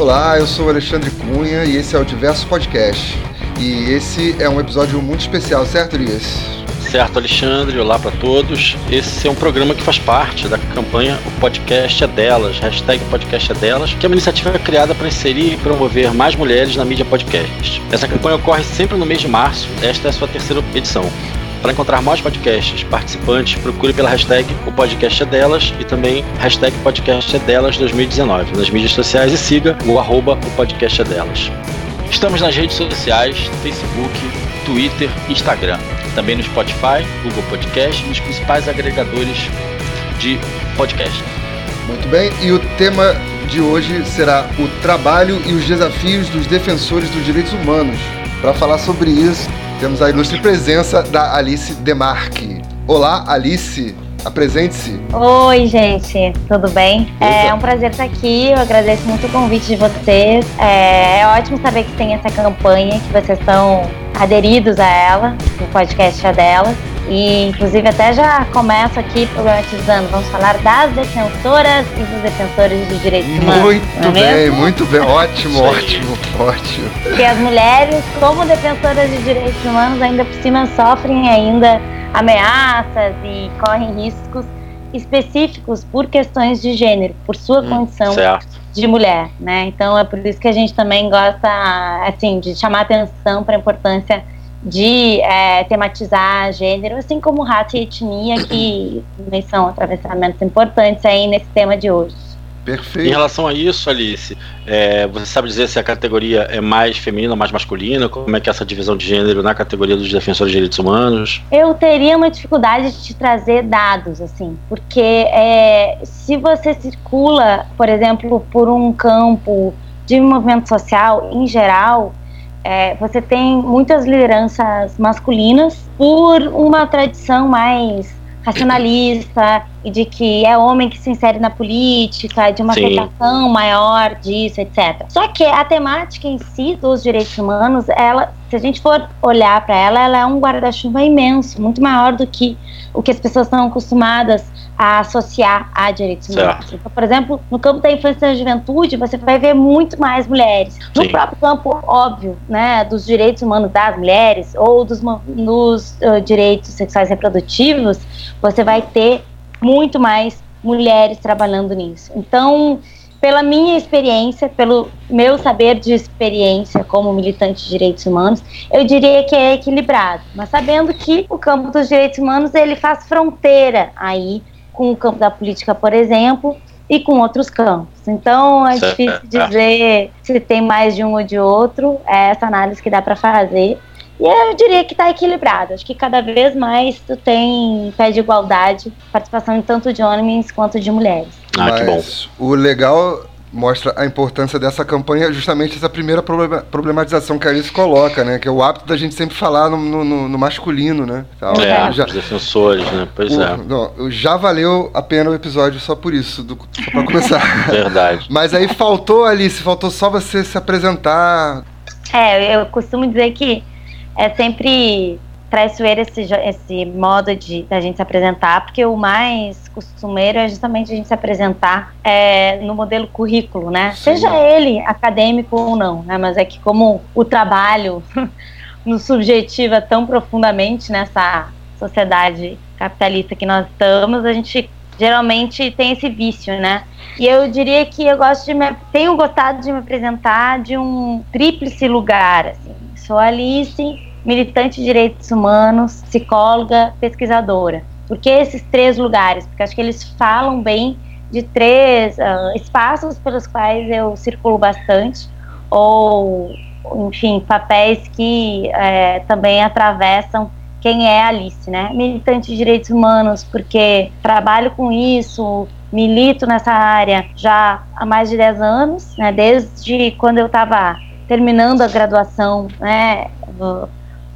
Olá, eu sou Alexandre Cunha e esse é o Diverso Podcast. E esse é um episódio muito especial, certo, Elias? Certo, Alexandre. Olá para todos. Esse é um programa que faz parte da campanha O Podcast é Delas, hashtag Podcast é Delas, que é uma iniciativa criada para inserir e promover mais mulheres na mídia podcast. Essa campanha ocorre sempre no mês de março. Esta é a sua terceira edição. Para encontrar mais podcasts participantes, procure pela hashtag O Podcast é Delas e também hashtag Podcast é Delas 2019 nas mídias sociais e siga o arroba O Podcast é Delas. Estamos nas redes sociais, Facebook, Twitter Instagram. Também no Spotify, Google Podcast e nos principais agregadores de podcast. Muito bem, e o tema de hoje será o trabalho e os desafios dos defensores dos direitos humanos. Para falar sobre isso, temos a ilustre presença da Alice Demarque. Olá, Alice. Apresente-se. Oi, gente, tudo bem? É um prazer estar aqui. Eu agradeço muito o convite de vocês. É, é ótimo saber que tem essa campanha, que vocês estão aderidos a ela, o podcast é dela. E, inclusive, até já começo aqui problematizando. Vamos falar das defensoras e dos defensores de direitos humanos. Muito é bem, mesmo? muito bem. Ótimo, ótimo, ótimo. Porque as mulheres, como defensoras de direitos humanos, ainda por cima sofrem ainda ameaças e correm riscos específicos por questões de gênero, por sua hum, condição certo. de mulher, né? Então é por isso que a gente também gosta, assim, de chamar atenção para a importância de é, tematizar gênero, assim como raça e etnia, que também são atravessamentos importantes aí nesse tema de hoje. Perfeito. Em relação a isso, Alice, é, você sabe dizer se a categoria é mais feminina ou mais masculina? Como é que é essa divisão de gênero na categoria dos defensores de direitos humanos? Eu teria uma dificuldade de te trazer dados, assim, porque é, se você circula, por exemplo, por um campo de movimento social em geral, é, você tem muitas lideranças masculinas por uma tradição mais racionalista e de que é homem que se insere na política, de uma Sim. aceitação maior disso, etc. Só que a temática em si dos direitos humanos, ela, se a gente for olhar para ela, ela é um guarda-chuva imenso, muito maior do que o que as pessoas estão acostumadas a associar a direitos humanos. Então, por exemplo, no campo da infância e da juventude, você vai ver muito mais mulheres. No Sim. próprio campo, óbvio, né, dos direitos humanos das mulheres ou dos, dos uh, direitos sexuais reprodutivos, você vai ter muito mais mulheres trabalhando nisso. Então, pela minha experiência, pelo meu saber de experiência como militante de direitos humanos, eu diria que é equilibrado, mas sabendo que o campo dos direitos humanos ele faz fronteira aí com o campo da política, por exemplo, e com outros campos. Então é certo. difícil dizer se tem mais de um ou de outro, é essa análise que dá para fazer. E eu diria que está equilibrado. Acho que cada vez mais tu tem pé de igualdade, participação tanto de homens quanto de mulheres. Ah, Mas que bom. O legal mostra a importância dessa campanha, justamente essa primeira problematização que a Alice coloca, né? Que é o hábito da gente sempre falar no, no, no masculino, né? Então, é, já, os defensores, né? Pois o, é. Não, já valeu a pena o episódio só por isso, do, só pra começar. Verdade. Mas aí faltou, Alice, faltou só você se apresentar. É, eu costumo dizer que é sempre traiçoeiro esse, esse modo de da gente se apresentar, porque o mais costumeiro é justamente a gente se apresentar é, no modelo currículo, né? Sim. Seja ele acadêmico ou não, né? Mas é que como o trabalho nos subjetiva tão profundamente nessa sociedade capitalista que nós estamos, a gente geralmente tem esse vício, né? E eu diria que eu gosto de me, tenho gostado de me apresentar de um tríplice lugar, assim. Sou Alice, militante de direitos humanos, psicóloga, pesquisadora. Por que esses três lugares? Porque acho que eles falam bem de três uh, espaços pelos quais eu circulo bastante, ou, enfim, papéis que é, também atravessam quem é Alice, né? Militante de direitos humanos, porque trabalho com isso, milito nessa área já há mais de 10 anos, né? Desde quando eu estava terminando a graduação, né?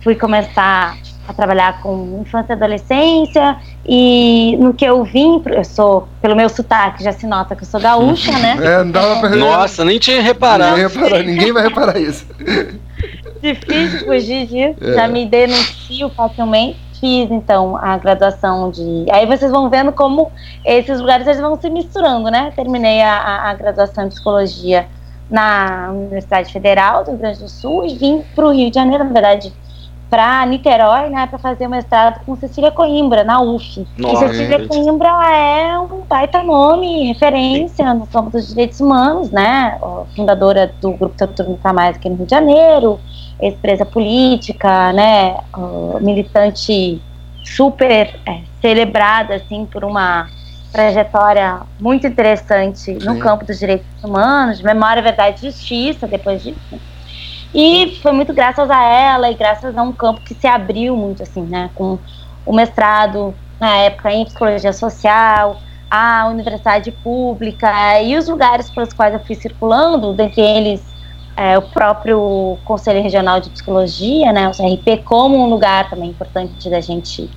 Fui começar a trabalhar com infância e adolescência e no que eu vim, eu sou, pelo meu sotaque já se nota que eu sou gaúcha, né? É, não dava pra... Nossa, nem tinha reparado. Nem reparar, ninguém vai reparar isso. Difícil fugir disso, é. já me denuncio facilmente. Fiz então a graduação de. Aí vocês vão vendo como esses lugares eles vão se misturando, né? Terminei a, a, a graduação em psicologia na Universidade Federal do Rio Grande do Sul e vim para o Rio de Janeiro, na verdade, para Niterói, né, para fazer uma mestrado com Cecília Coimbra, na UF. Nossa, e Cecília gente. Coimbra é um baita nome, referência no campo dos direitos humanos, né, fundadora do Grupo Tortura Nunca Mais aqui no Rio de Janeiro, ex-presa política, né, militante super é, celebrada, assim, por uma trajetória muito interessante Sim. no campo dos direitos humanos, memória, verdade e justiça, depois disso. E foi muito graças a ela e graças a um campo que se abriu muito, assim, né, com o mestrado, na época, em psicologia social, a universidade pública e os lugares pelos quais eu fui circulando, dentre eles é, o próprio Conselho Regional de Psicologia, né, o CRP, como um lugar também importante da gente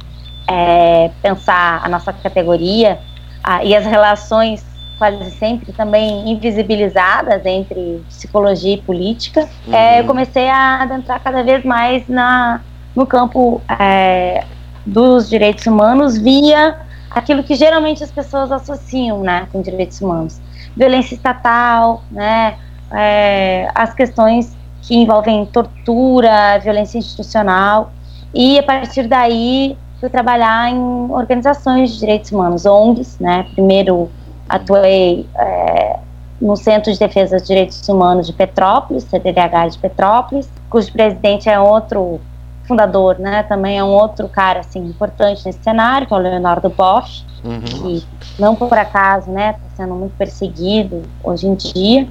é, pensar a nossa categoria ah, e as relações quase sempre também invisibilizadas entre psicologia e política, uhum. é, eu comecei a adentrar cada vez mais na, no campo é, dos direitos humanos via aquilo que geralmente as pessoas associam né, com direitos humanos. Violência estatal, né, é, as questões que envolvem tortura, violência institucional, e a partir daí fui trabalhar em organizações de direitos humanos, ONGs, né? Primeiro atuei é, no Centro de Defesa dos Direitos Humanos de Petrópolis, CDDH de Petrópolis, cujo presidente é outro fundador, né? Também é um outro cara assim importante nesse cenário, que é o Leonardo Bosch, uhum. que não por acaso, né, está sendo muito perseguido hoje em dia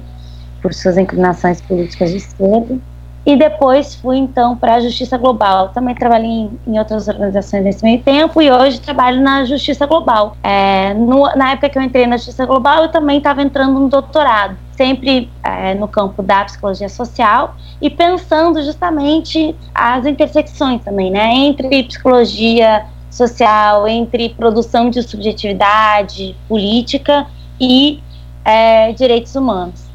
por suas inclinações políticas de esquerda. E depois fui então para a Justiça Global. Também trabalhei em, em, outras organizações nesse meio tempo e hoje trabalho na Justiça Global. É, no, na época que eu entrei na Justiça Global, eu também estava entrando no doutorado, sempre é, no campo da psicologia social e pensando justamente as intersecções também, né, entre psicologia social, entre produção de subjetividade política e é, direitos humanos.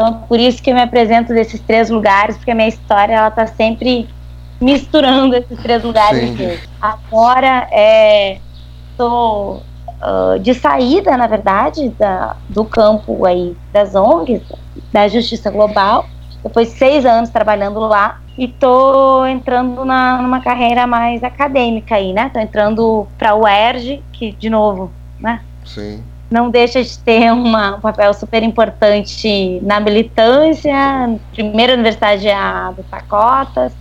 Então, por isso que eu me apresento desses três lugares, porque a minha história ela está sempre misturando esses três lugares. Agora, estou uh, de saída, na verdade, da, do campo aí das ONGs, da Justiça Global. Depois de seis anos trabalhando lá e estou entrando na, numa carreira mais acadêmica aí, né? Estou entrando para o UERJ, que, de novo, né? Sim não deixa de ter uma, um papel super importante na militância, primeira universidade é a do Pacotas,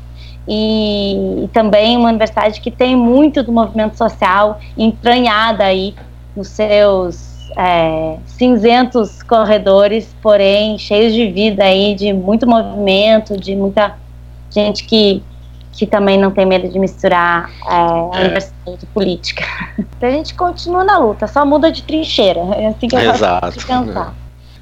e, e, também uma universidade que tem muito do movimento social entranhada aí nos seus é, cinzentos corredores, porém cheios de vida aí, de muito movimento, de muita gente que que também não tem medo de misturar é, a é. universidade política. a gente continua na luta, só muda de trincheira. É assim que eu Exato. pensar.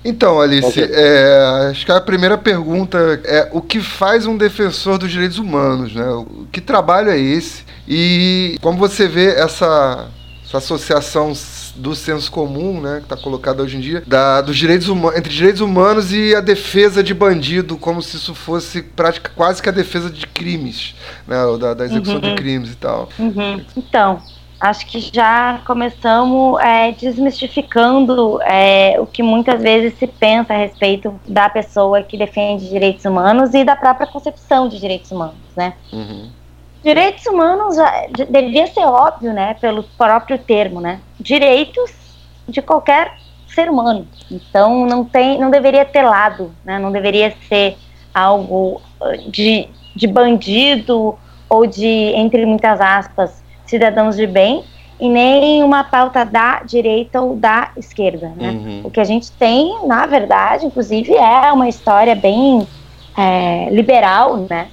Então, Alice, é, acho que a primeira pergunta é o que faz um defensor dos direitos humanos, né? Que trabalho é esse? E como você vê essa, essa associação do senso comum, né, que está colocado hoje em dia, da, dos direitos entre direitos humanos e a defesa de bandido, como se isso fosse prática, quase que a defesa de crimes, né, da, da execução uhum. de crimes e tal. Uhum. Então, acho que já começamos é, desmistificando é, o que muitas vezes se pensa a respeito da pessoa que defende direitos humanos e da própria concepção de direitos humanos, né? Uhum. Direitos humanos deveria ser óbvio, né, pelo próprio termo, né? Direitos de qualquer ser humano. Então não tem, não deveria ter lado, né? Não deveria ser algo uh, de, de bandido ou de entre muitas aspas cidadãos de bem e nem uma pauta da direita ou da esquerda, né? Uhum. O que a gente tem, na verdade, inclusive, é uma história bem é, liberal, né?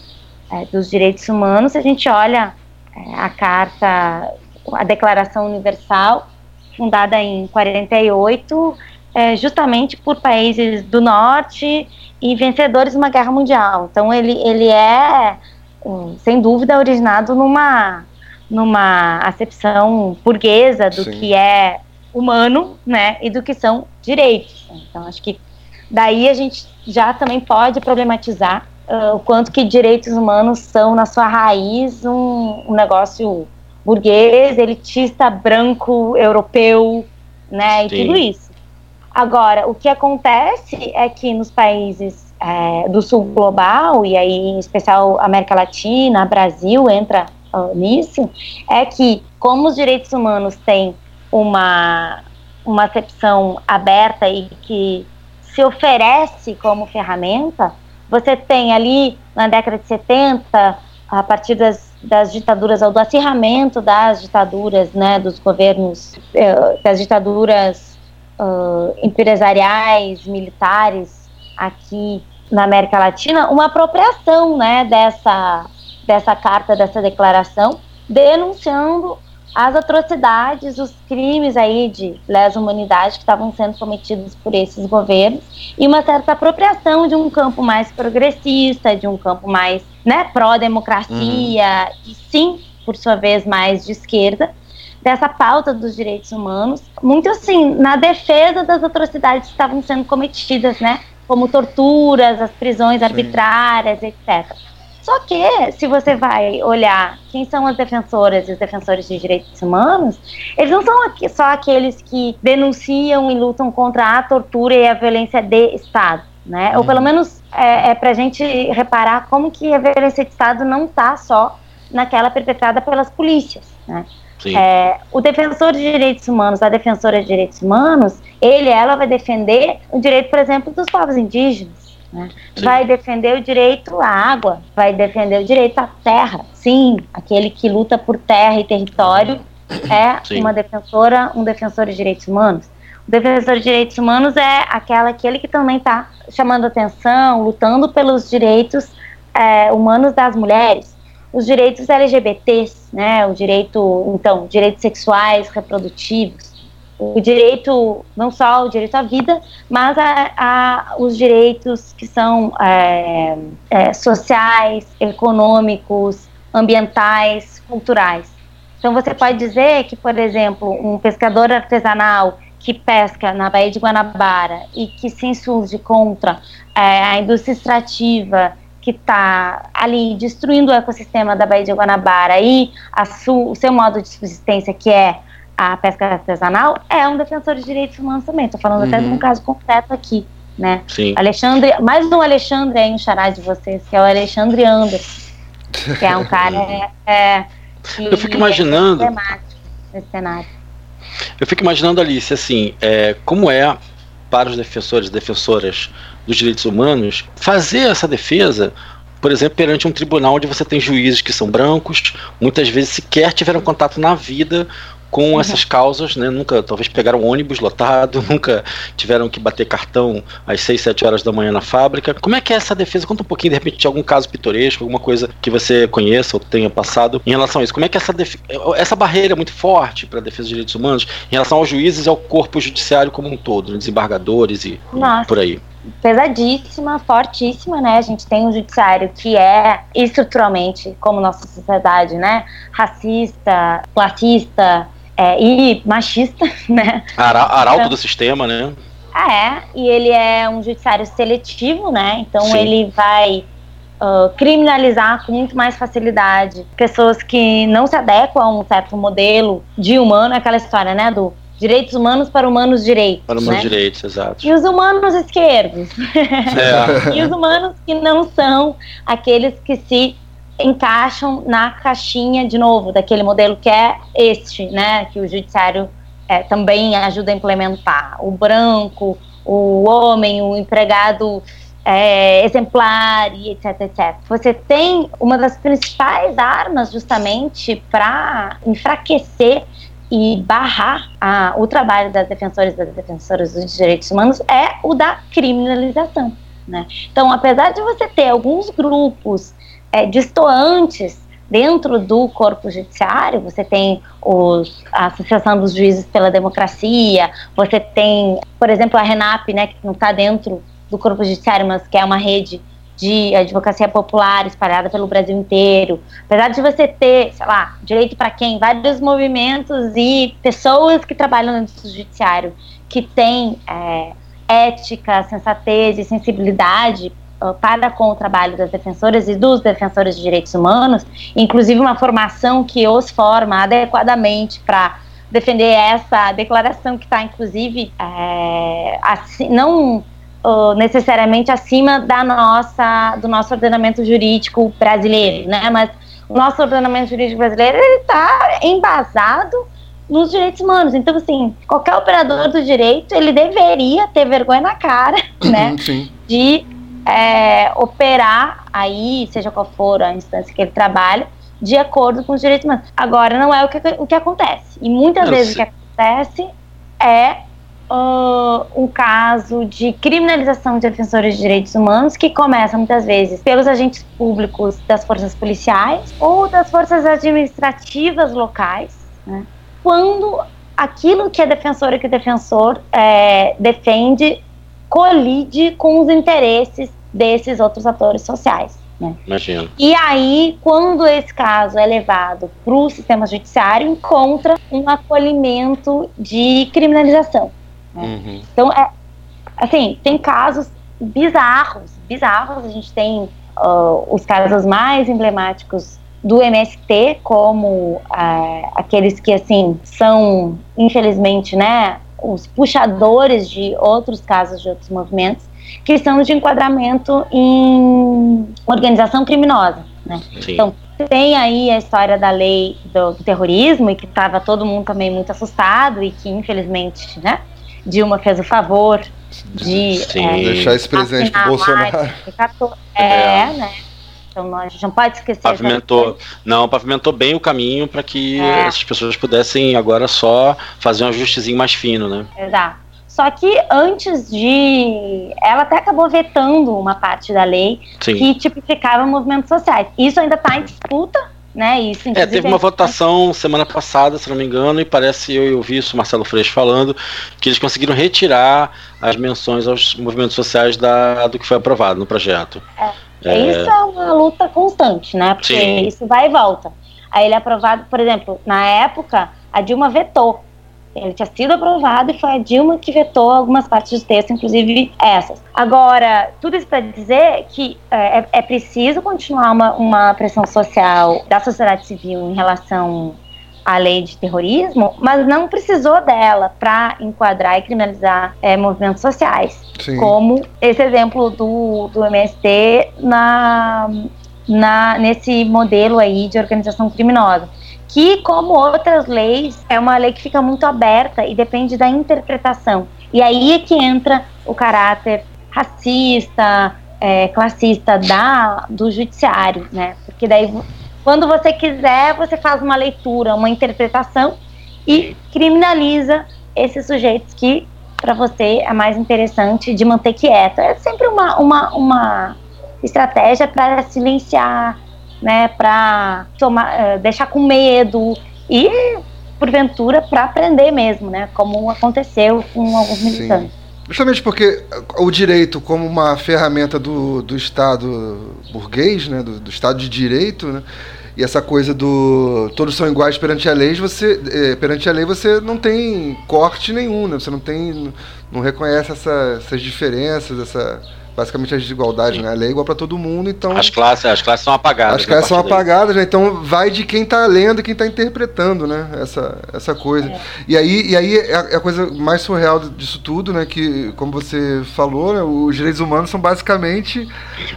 É, dos direitos humanos, se a gente olha é, a Carta, a Declaração Universal, fundada em 48, é, justamente por países do norte e vencedores de uma guerra mundial. Então ele, ele é, sem dúvida, originado numa, numa acepção burguesa do Sim. que é humano, né, e do que são direitos. Então acho que daí a gente já também pode problematizar uh, o quanto que direitos humanos são, na sua raiz, um, um negócio burguês, elitista, branco, europeu, né, Sim. e tudo isso. Agora, o que acontece é que nos países é, do sul global, e aí em especial América Latina, Brasil entra uh, nisso, é que como os direitos humanos têm uma, uma acepção aberta e que se oferece como ferramenta, você tem ali na década de 70, a partir das, das ditaduras, ou do acirramento das ditaduras, né, dos governos, eh, das ditaduras uh, empresariais, militares aqui na América Latina, uma apropriação né, dessa, dessa carta, dessa declaração, denunciando as atrocidades, os crimes aí de lesa humanidade que estavam sendo cometidos por esses governos e uma certa apropriação de um campo mais progressista, de um campo mais né, pró-democracia uhum. e sim, por sua vez, mais de esquerda, dessa pauta dos direitos humanos, muito assim, na defesa das atrocidades que estavam sendo cometidas, né, como torturas, as prisões arbitrárias, etc. Só que, se você vai olhar quem são as defensoras e os defensores de direitos humanos, eles não são só aqueles que denunciam e lutam contra a tortura e a violência de Estado. Né? Uhum. Ou pelo menos é, é para a gente reparar como que a violência de Estado não está só naquela perpetrada pelas polícias. Né? É, o defensor de direitos humanos, a defensora de direitos humanos, ele, ela vai defender o direito, por exemplo, dos povos indígenas. Né? Vai defender o direito à água, vai defender o direito à terra. Sim, aquele que luta por terra e território é Sim. uma defensora, um defensor de direitos humanos. O defensor de direitos humanos é aquela, aquele que também está chamando atenção, lutando pelos direitos é, humanos das mulheres, os direitos LGBTs, né, o direito, então, direitos sexuais, reprodutivos, o direito, não só o direito à vida, mas a, a os direitos que são é, é, sociais, econômicos, ambientais, culturais. Então você pode dizer que, por exemplo, um pescador artesanal que pesca na Baía de Guanabara e que se insurge contra é, a indústria extrativa que está ali destruindo o ecossistema da Baía de Guanabara e o seu modo de subsistência, que é a pesca artesanal é um defensor de direitos humanos também. Estou falando uhum. até de um caso concreto aqui, né? Sim. Alexandre, mais um Alexandre aí, um xará de vocês, que é o Alexandre Anderson, que é um cara é, é, que Eu fico imaginando. nesse cenário. Eu fico imaginando, Alice, assim, é, como é para os defensores e defensoras dos direitos humanos fazer essa defesa por exemplo, perante um tribunal onde você tem juízes que são brancos, muitas vezes sequer tiveram contato na vida com uhum. essas causas, né? Nunca, talvez pegaram ônibus lotado, nunca tiveram que bater cartão às 6, 7 horas da manhã na fábrica. Como é que é essa defesa? Conta um pouquinho, de repente, de algum caso pitoresco, alguma coisa que você conheça ou tenha passado em relação a isso. Como é que essa, essa barreira é muito forte para a defesa dos direitos humanos em relação aos juízes e ao corpo judiciário como um todo, né? desembargadores e Nossa. por aí? pesadíssima, fortíssima, né? A gente tem um judiciário que é estruturalmente, como nossa sociedade, né? Racista, classista, é, e machista, né? arauto então, do sistema, né? É, e ele é um judiciário seletivo, né? Então Sim. ele vai uh, criminalizar com muito mais facilidade pessoas que não se adequam a um certo modelo de humano, aquela história, né? Do direitos humanos para humanos direitos. Para humanos né? direitos, exato. E os humanos esquerdos. É. e os humanos que não são aqueles que se encaixam na caixinha, de novo, daquele modelo que é este, né, que o judiciário é, também ajuda a implementar. O branco, o homem, o empregado é, exemplar e etc, etc. Você tem uma das principais armas justamente para enfraquecer e barrar a, o trabalho das defensoras e das defensoras dos direitos humanos é o da criminalização. Né? Então, apesar de você ter alguns grupos é, distoantes dentro do corpo judiciário, você tem os, a Associação dos Juízes pela Democracia, você tem, por exemplo, a RENAP, né, que não está dentro do corpo judiciário, mas que é uma rede de advocacia popular espalhada pelo Brasil inteiro. Apesar de você ter, sei lá, direito para quem, vários movimentos e pessoas que trabalham do judiciário que têm é, ética, sensatez e sensibilidade para com o trabalho das defensoras e dos defensores de direitos humanos, inclusive uma formação que os forma adequadamente para defender essa declaração que está, inclusive, é, assim, não uh, necessariamente acima da nossa, do nosso ordenamento jurídico brasileiro, né? Mas o nosso ordenamento jurídico brasileiro está embasado nos direitos humanos. Então, assim, qualquer operador do direito, ele deveria ter vergonha na cara, né? Sim. De é, operar aí, seja qual for a instância que ele trabalha, de acordo com os direitos humanos. Agora, não é o que, o que acontece. E muitas vezes o que acontece é uh, um caso de criminalização de defensores de direitos humanos que começa muitas vezes pelos agentes públicos das forças policiais ou das forças administrativas locais, né? quando aquilo que a defensora que o defensor é, defende colide com os interesses desses outros atores sociais. Né? Imagino. E aí, quando esse caso é levado para o sistema judiciário, encontra um acolhimento de criminalização. Né? Uhum. Então, é, assim, tem casos bizarros, bizarros. A gente tem uh, os casos mais emblemáticos do MST, como uh, aqueles que, assim, são, infelizmente, né, os puxadores de outros casos de outros movimentos, que são de enquadramento em organização criminosa. Né? Então, tem aí a história da lei do, do terrorismo e que estava todo mundo também muito assustado e que, infelizmente, né, Dilma fez o favor de é, deixar esse presente para Bolsonaro. É, é, né? Então a gente não pode esquecer. Pavimentou, não, pavimentou bem o caminho para que é. essas pessoas pudessem agora só fazer um ajustezinho mais fino, né? Exato. Só que antes de. Ela até acabou vetando uma parte da lei Sim. que tipificava movimentos sociais. Isso ainda está em disputa, né? Isso, é, teve uma votação semana passada, se não me engano, e parece, eu, eu vi isso, Marcelo Freixo falando, que eles conseguiram retirar as menções aos movimentos sociais da, do que foi aprovado no projeto. É. É... Isso é uma luta constante, né? Porque Sim. isso vai e volta. Aí ele é aprovado, por exemplo, na época, a Dilma vetou. Ele tinha sido aprovado e foi a Dilma que vetou algumas partes do texto, inclusive essas. Agora, tudo isso para dizer que é, é, é preciso continuar uma, uma pressão social da sociedade civil em relação a lei de terrorismo, mas não precisou dela para enquadrar e criminalizar é, movimentos sociais, Sim. como esse exemplo do, do MST na, na, nesse modelo aí de organização criminosa. Que, como outras leis, é uma lei que fica muito aberta e depende da interpretação. E aí é que entra o caráter racista, é, classista da, do judiciário, né? Porque daí quando você quiser, você faz uma leitura, uma interpretação e criminaliza esses sujeitos que para você é mais interessante de manter quieto. É sempre uma, uma, uma estratégia para silenciar, né, para uh, deixar com medo e porventura para aprender mesmo, né, como aconteceu com alguns militantes. Sim. Justamente porque o direito, como uma ferramenta do, do Estado burguês, né, do, do Estado de Direito, né, e essa coisa do todos são iguais perante a lei, você é, perante a lei você não tem corte nenhum, né? Você não tem não reconhece essa, essas diferenças, essa basicamente a desigualdade, né? A lei é igual para todo mundo, então as classes, as classes são apagadas. As classes são apagadas, né? Então vai de quem está lendo e quem está interpretando, né? Essa, essa coisa. É. E aí, e aí é a, é a, coisa mais surreal disso tudo, né? Que como você falou, né? os direitos humanos são basicamente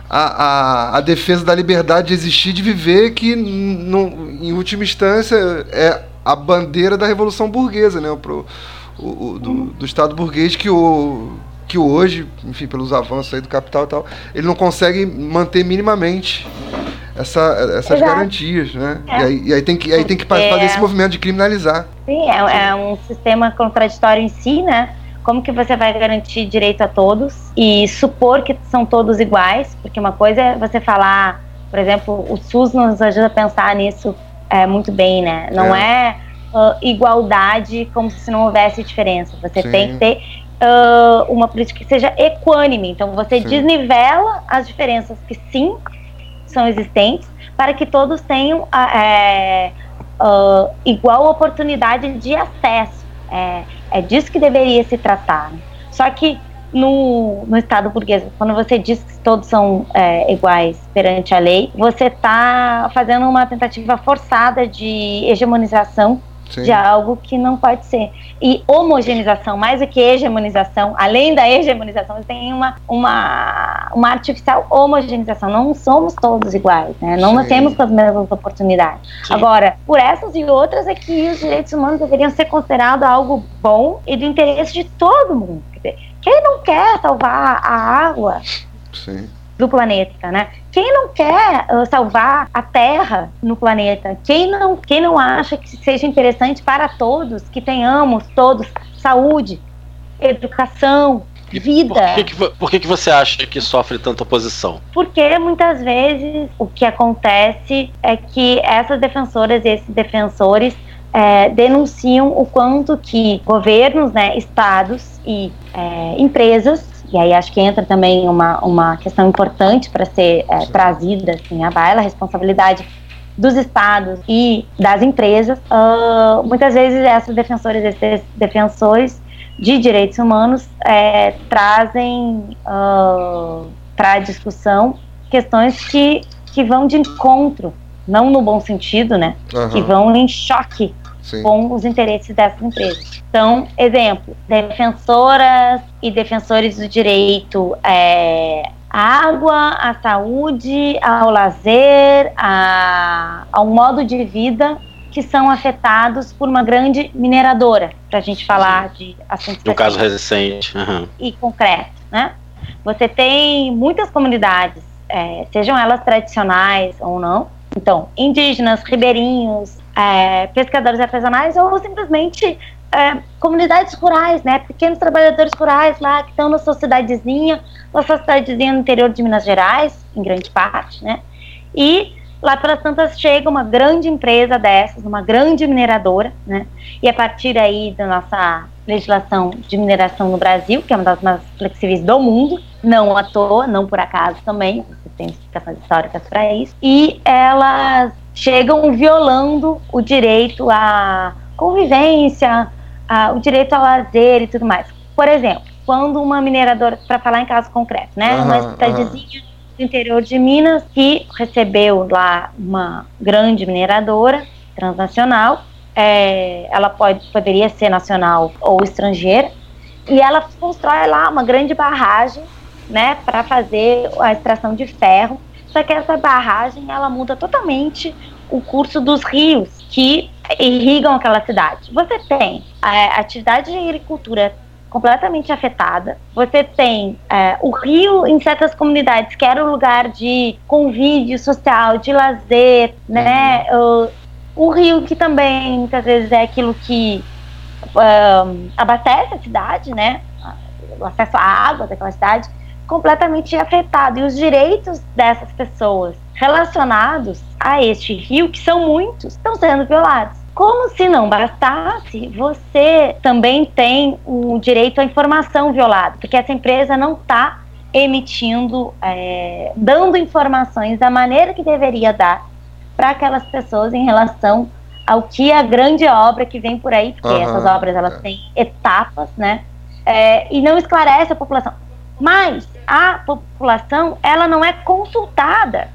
a, a, a defesa da liberdade de existir, de viver, que no, em última instância é a bandeira da revolução burguesa, né? Pro, o, o do, do Estado burguês que o que hoje, enfim, pelos avanços aí do capital e tal, ele não consegue manter minimamente essa, essas Exato. garantias, né? É. E, aí, e, aí, tem que, aí tem que fazer é. esse movimento de criminalizar. Sim, é, é, um sistema contraditório em si, né? Como que você vai garantir direito a todos e supor que são todos iguais? Porque uma coisa é você falar, por exemplo, o SUS nos ajuda a pensar nisso é, muito bem, né? Não é, é uh, igualdade como se não houvesse diferença. Você Sim. tem que ter uh, uma política que seja equânime. Então, você sim. desnivela as diferenças que sim são existentes para que todos tenham é, uh, igual oportunidade de acesso. É, é disso que deveria se tratar. Né? Só que no, no Estado burguês, quando você diz que todos são é, iguais perante a lei, você está fazendo uma tentativa forçada de hegemonização Sim. de algo que não pode ser. E homogeneização, mais do que hegemonização, além da hegemonização, tem uma, uma, uma artificial homogeneização. Não somos todos iguais, né? Não Sim. temos as mesmas oportunidades. Sim. Agora, por essas e outras é que os direitos humanos deveriam ser considerados algo bom e do interesse de todo mundo. Quem não quer salvar a água Sim do planeta, né? Quem não quer uh, salvar a Terra no planeta? Quem não, quem não acha que seja interessante para todos, que tenhamos todos saúde, educação, e vida. Por, que, que, por que, que você acha que sofre tanta oposição? Porque muitas vezes o que acontece é que essas defensoras e esses defensores é, denunciam o quanto que governos, né, estados e é, empresas e aí acho que entra também uma, uma questão importante para ser é, trazida assim, à baila, a responsabilidade dos estados e das empresas. Uh, muitas vezes essas defensoras, esses defensores de direitos humanos é, trazem uh, para a discussão questões que, que vão de encontro, não no bom sentido, né? Uhum. Que vão em choque Sim. com os interesses dessas empresas. Então, exemplo, defensoras e defensores do direito é, à água, à saúde, ao lazer, a, ao modo de vida que são afetados por uma grande mineradora, para a gente falar de assuntos. No caso recente. Uhum. E concreto, né? Você tem muitas comunidades, é, sejam elas tradicionais ou não, então, indígenas, ribeirinhos, é, pescadores artesanais ou simplesmente é, comunidades rurais, né? Pequenos trabalhadores rurais lá que estão na sua cidadezinha, na sua cidadezinha no interior de Minas Gerais, em grande parte, né? E lá pelas tantas chega uma grande empresa dessas, uma grande mineradora, né? E a partir aí da nossa legislação de mineração no Brasil, que é uma das mais flexíveis do mundo, não à toa, não por acaso também, você tem explicações históricas para isso, e elas chegam violando o direito à convivência, a, o direito ao lazer e tudo mais. Por exemplo, quando uma mineradora, para falar em caso concreto, né, uhum, uma cidadezinha. Do interior de Minas que recebeu lá uma grande mineradora transnacional, é, ela pode, poderia ser nacional ou estrangeira, e ela constrói lá uma grande barragem, né, para fazer a extração de ferro. Só que essa barragem ela muda totalmente o curso dos rios que irrigam aquela cidade. Você tem a atividade de agricultura completamente afetada. Você tem é, o rio em certas comunidades, que era um lugar de convívio social, de lazer, né? Uhum. O, o, rio que também muitas vezes é aquilo que um, abastece a cidade, né? O acesso à água daquela cidade completamente afetado. E os direitos dessas pessoas relacionados a este rio, que são muitos, estão sendo violados. Como se não bastasse, você também tem o direito à informação violado, porque essa empresa não está emitindo, é, dando informações da maneira que deveria dar para aquelas pessoas em relação ao que a grande obra que vem por aí, porque uhum. essas obras elas têm etapas, né? É, e não esclarece a população. Mas a população ela não é consultada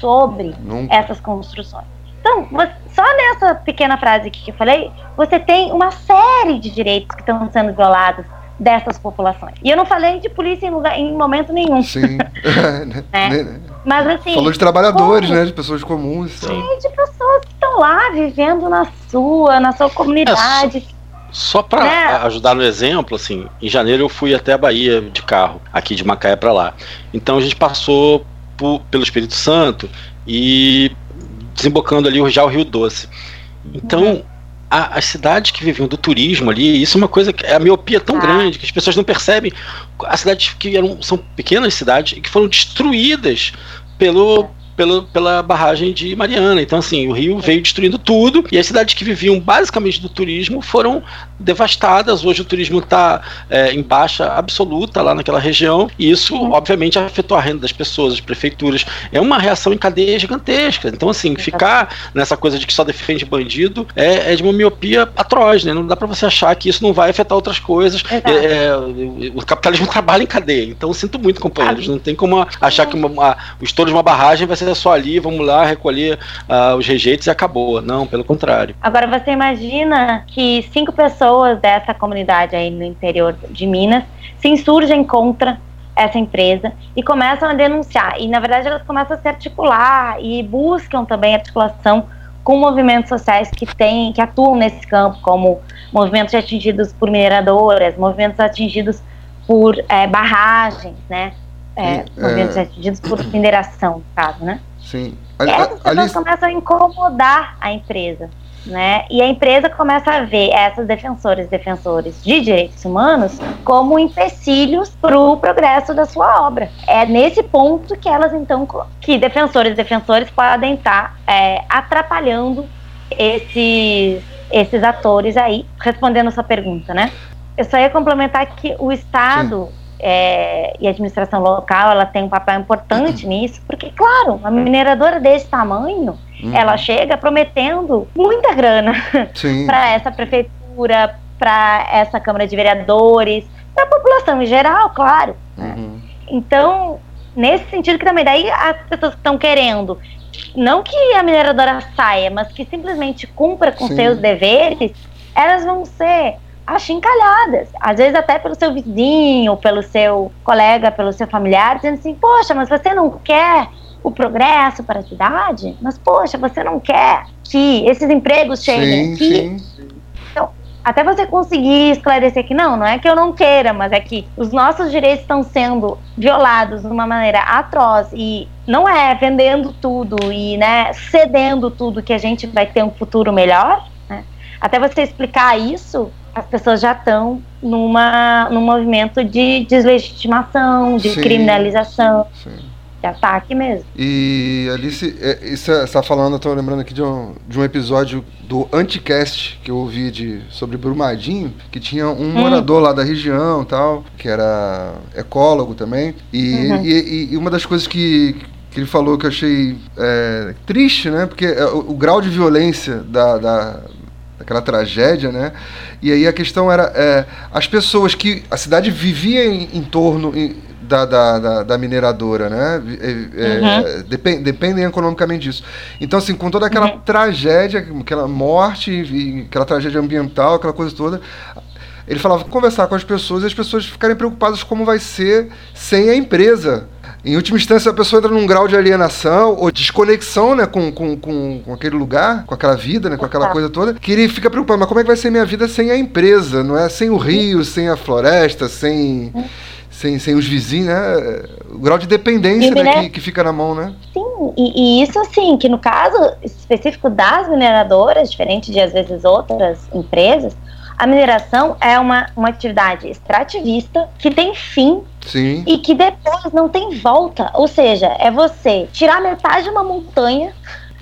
sobre Nunca. essas construções. Então, só nessa pequena frase que eu falei, você tem uma série de direitos que estão sendo violados dessas populações. E eu não falei de polícia em, lugar, em momento nenhum. Sim. né? Mas assim. Falou de trabalhadores, como, né? De pessoas comuns. Sim, de pessoas que estão lá vivendo na sua, na sua comunidade. É, só para né? ajudar no exemplo, assim, em janeiro eu fui até a Bahia de carro, aqui de Macaé para lá. Então a gente passou por, pelo Espírito Santo e desembocando ali já o Rio Doce. Então, uhum. a, as cidades que viviam do turismo ali, isso é uma coisa que a miopia é tão ah. grande que as pessoas não percebem. As cidades que eram, são pequenas cidades e que foram destruídas pelo, pela, pela barragem de Mariana. Então, assim, o rio veio destruindo tudo e as cidades que viviam basicamente do turismo foram devastadas. Hoje o turismo está é, em baixa absoluta lá naquela região, e isso, obviamente, afetou a renda das pessoas, das prefeituras. É uma reação em cadeia gigantesca. Então, assim, ficar nessa coisa de que só defende bandido é, é de uma miopia atroz, né? Não dá para você achar que isso não vai afetar outras coisas. É, é, o capitalismo trabalha em cadeia. Então, sinto muito, companheiros. Não tem como achar que uma, uma, o estouro de uma barragem vai ser só ali, vamos lá recolher uh, os rejeitos e acabou. Não, pelo contrário. Agora, você imagina que cinco pessoas dessa comunidade aí no interior de Minas se insurgem contra essa empresa e começam a denunciar. E, na verdade, elas começam a se articular e buscam também articulação com movimentos sociais que têm, que atuam nesse campo, como movimentos atingidos por mineradoras, movimentos atingidos por é, barragens, né? É, movimentos é... atingidos por mineração, no caso, né? Sim. Essas pessoas ali... começam a incomodar a empresa né? E a empresa começa a ver essas defensoras e defensores de direitos humanos como empecilhos para o progresso da sua obra. É nesse ponto que elas então que defensores e defensores podem estar é, atrapalhando esses esses atores aí, respondendo a sua pergunta, né? Eu só ia complementar que o Estado é, e a administração local ela tem um papel importante uhum. nisso, porque, claro, uma mineradora desse tamanho, uhum. ela chega prometendo muita grana para essa prefeitura, para essa Câmara de Vereadores, para a população em geral, claro. Né? Uhum. Então, nesse sentido que também, daí as pessoas estão querendo, não que a mineradora saia, mas que simplesmente cumpra com Sim. seus deveres, elas vão ser achincalhadas, às vezes até pelo seu vizinho, pelo seu colega, pelo seu familiar, dizendo assim: Poxa, mas você não quer o progresso para a cidade? Mas, poxa, você não quer que esses empregos cheguem sim, aqui? Sim. Então, até você conseguir esclarecer que não, não é que eu não queira, mas é que os nossos direitos estão sendo violados de uma maneira atroz e não é vendendo tudo e né, cedendo tudo que a gente vai ter um futuro melhor. Né? Até você explicar isso, as pessoas já estão numa, num movimento de deslegitimação, de sim, criminalização. Sim. De ataque mesmo. E Alice, é, é, está falando, estou lembrando aqui de um, de um episódio do Anticast que eu ouvi de, sobre Brumadinho, que tinha um hum. morador lá da região tal, que era ecólogo também. E, uhum. e, e, uma das coisas que, que ele falou que eu achei é, triste, né? Porque é, o, o, grau de violência da, da, daquela tragédia, né? E aí a questão era é, as pessoas que a cidade vivia em, em torno da, da, da, da, mineradora, né? É, é uhum. depend, dependem economicamente disso. Então, assim, com toda aquela uhum. tragédia, aquela morte, aquela tragédia ambiental, aquela coisa toda, ele falava conversar com as pessoas e as pessoas ficarem preocupadas como vai ser sem a empresa. Em última instância, a pessoa entra num grau de alienação ou desconexão né, com, com, com, com aquele lugar, com aquela vida, né, com aquela coisa toda, que ele fica preocupado, mas como é que vai ser minha vida sem a empresa? Não é sem o rio, sem a floresta, sem. Sem, sem os vizinhos, né? O grau de dependência né, que, que fica na mão, né? Sim, e, e, isso assim, que no caso específico das mineradoras, diferente de às vezes outras empresas, a mineração é uma, uma atividade extrativista que tem fim Sim. e que depois não tem volta. Ou seja, é você tirar metade de uma montanha,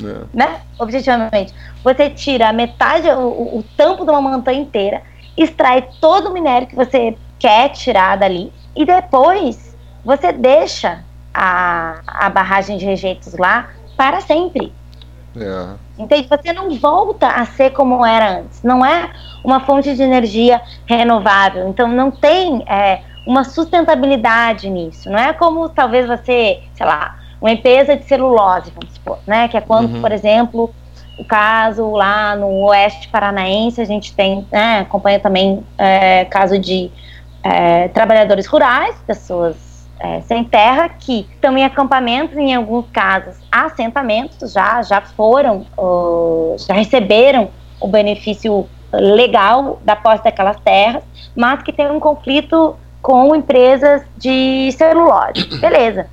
é. né? Objetivamente. Você tira a metade, o, o, tampo de uma montanha inteira, extrai todo o minério que você quer tirar dali e depois você deixa a, a barragem de rejeitos lá para sempre. É. Entende? Você não volta a ser como era antes. Não é uma fonte de energia renovável. Então não tem é, uma sustentabilidade nisso. Não é como talvez você, sei lá, uma empresa de celulose, vamos supor, né? Que é quando, uhum. por exemplo, o caso lá no Oeste Paranaense, a gente tem, né, acompanha também é, caso de é, trabalhadores rurais, pessoas é, sem terra que estão em acampamentos, em alguns casos assentamentos, já, já foram, uh, já receberam o benefício legal da posse daquelas terras, mas que tem um conflito com empresas de celulose. Beleza.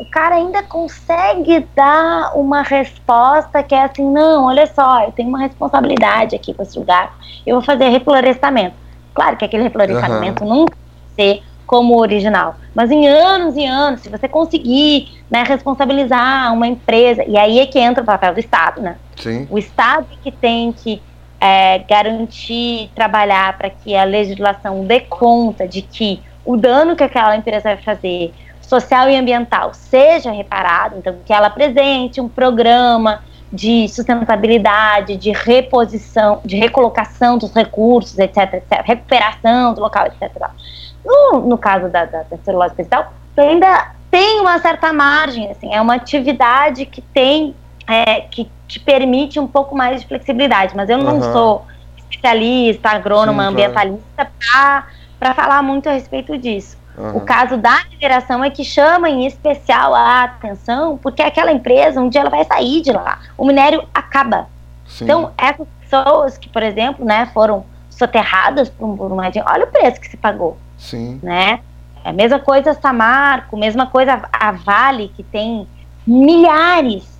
O cara ainda consegue dar uma resposta que é assim: não, olha só, eu tenho uma responsabilidade aqui com esse lugar, eu vou fazer reflorestamento. Claro que aquele reflorestamento uhum. nunca vai ser como original. Mas em anos e anos, se você conseguir né, responsabilizar uma empresa, e aí é que entra o papel do Estado, né? Sim. O Estado que tem que é, garantir, trabalhar para que a legislação dê conta de que o dano que aquela empresa vai fazer, social e ambiental, seja reparado, então que ela apresente um programa de sustentabilidade, de reposição, de recolocação dos recursos, etc, etc recuperação do local, etc. No, no caso da, da, da celulose vegetal, ainda tem uma certa margem, assim, é uma atividade que tem, é, que te permite um pouco mais de flexibilidade, mas eu não uhum. sou especialista, agrônoma, Sim, ambientalista para falar muito a respeito disso. Uhum. O caso da mineração é que chama em especial a atenção, porque aquela empresa, um dia ela vai sair de lá. O minério acaba. Sim. Então, essas pessoas que, por exemplo, né, foram soterradas por, um, uma... Olha o preço que se pagou. Sim. Né? É a mesma coisa a Samarco, mesma coisa a Vale, que tem milhares,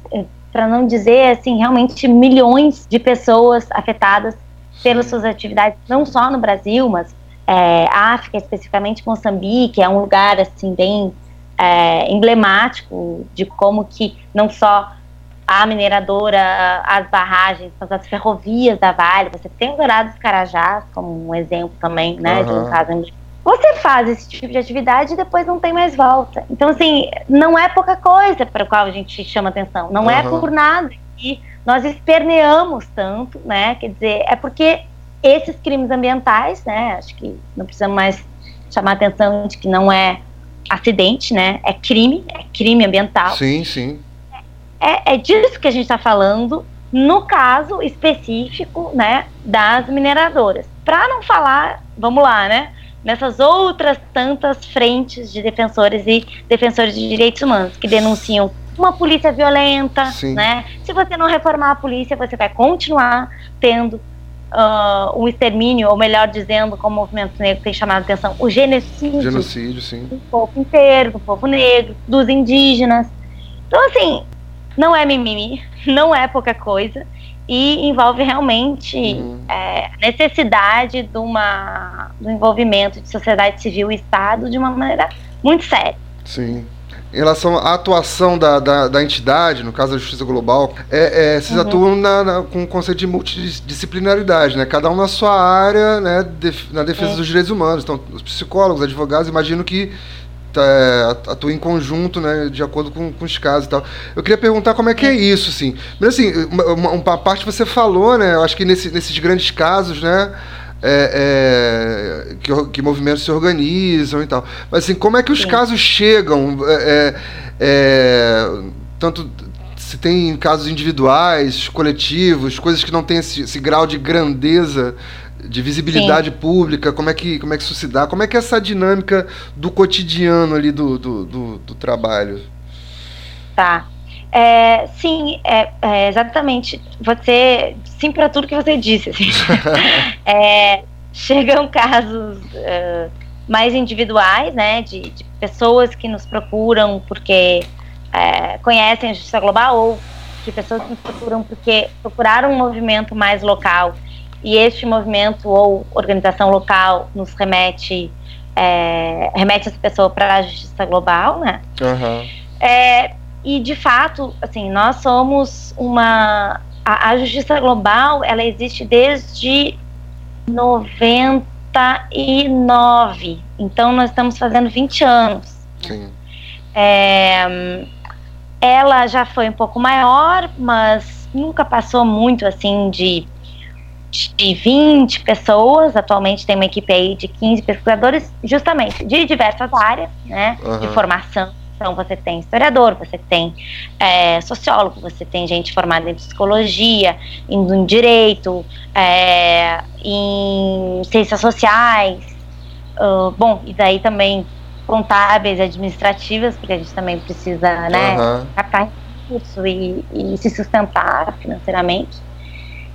para não dizer assim, realmente milhões de pessoas afetadas pelas suas atividades, não só no Brasil, mas é, África, especificamente Moçambique, é um lugar assim bem é, emblemático de como que não só a mineradora, as barragens, as ferrovias da Vale, você tem os Dourados Carajás como um exemplo também, né, uhum. de um caso você faz esse tipo de atividade e depois não tem mais volta. Então, assim, não é pouca coisa para a qual a gente chama atenção. Não uhum. é por nada que nós esperneamos tanto, né? Quer dizer, é porque esses crimes ambientais, né? Acho que não precisamos mais chamar atenção de que não é acidente, né? É crime, é crime ambiental. Sim, sim. É, é disso que a gente está falando no caso específico, né, das mineradoras. Para não falar, vamos lá, né, nessas outras tantas frentes de defensores e defensores de direitos humanos que denunciam uma polícia violenta, Sim. né? Se você não reformar a polícia, você vai continuar tendo uh, um extermínio, ou melhor dizendo, como o movimento negro tem chamado a atenção, o genocídio, genocídio sim. do povo inteiro, do povo negro, dos indígenas. Então, assim, não é mimimi, não é pouca coisa, e envolve realmente uhum. é, necessidade de uma, do envolvimento de sociedade civil e Estado de uma maneira muito séria. Sim em relação à atuação da, da, da, entidade, no caso da Justiça Global, é, é vocês uhum. atuam na, na, com o conceito de multidisciplinaridade, né? Cada um na sua área, né? Def, na defesa é. dos direitos humanos. Então, os psicólogos, advogados, imagino que tá, é, atuam em conjunto, né? De acordo com, com, os casos e tal. Eu queria perguntar como é que é isso, assim. Mas, assim, uma, uma parte você falou, né? Eu acho que nesse, nesses grandes casos, né? é, é, que, que, movimentos se organizam e tal. Mas assim, como é que os Sim. casos chegam? É, é, é, tanto se tem casos individuais, coletivos, coisas que não têm esse, esse grau de grandeza, de visibilidade Sim. pública, como é, que, como é que isso se dá? Como é que é essa dinâmica do cotidiano ali do, do, do, do trabalho? Tá. É, sim, é, é, exatamente. Você, sim para tudo que você disse. Assim. é, chegam casos uh, mais individuais, né, de, de, pessoas que nos procuram porque é, conhecem a justiça global ou de pessoas que nos procuram porque procuraram um movimento mais local e este movimento ou organização local nos remete é, remete essa pessoa para a justiça global, né? Uhum. É, e de fato, assim, nós somos uma a, a justiça global, ela existe desde 99. Então nós estamos fazendo 20 anos. Sim. É, ela já foi um pouco maior, mas nunca passou muito assim de, de 20 pessoas. Atualmente tem uma equipe aí de 15 pesquisadores, justamente de diversas áreas, né? Uhum. De formação então, você tem historiador, você tem é, sociólogo, você tem gente formada em psicologia, em, direito, é, em ciências sociais, uh, bom, e daí também contábeis, administrativas, porque a gente também precisa, né, uhum. captar recurso e, e, se sustentar financeiramente.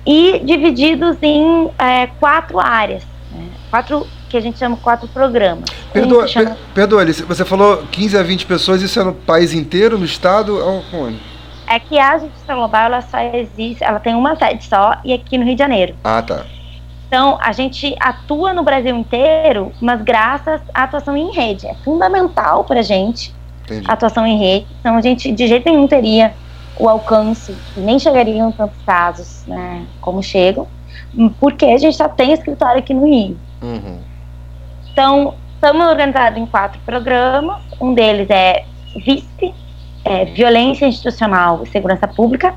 E divididos em é, quatro áreas, né, quatro que a gente chama quatro programas. Perdoa, chama... perdoa Alice, você falou 15 a 20 pessoas, isso é no país inteiro, no estado onde? É que a Justiça Global, ela só existe, ela tem uma sede só e aqui no Rio de Janeiro. Ah, tá. Então, a gente atua no Brasil inteiro, mas graças à atuação em rede. É fundamental para a gente Entendi. a atuação em rede. Então, a gente de jeito nenhum teria o alcance, nem chegariam tantos casos né, como chegam. porque a gente só tem escritório aqui no Rio. Uhum. Então, estamos organizados em quatro programas. Um deles é VISP, é, Violência Institucional e Segurança Pública,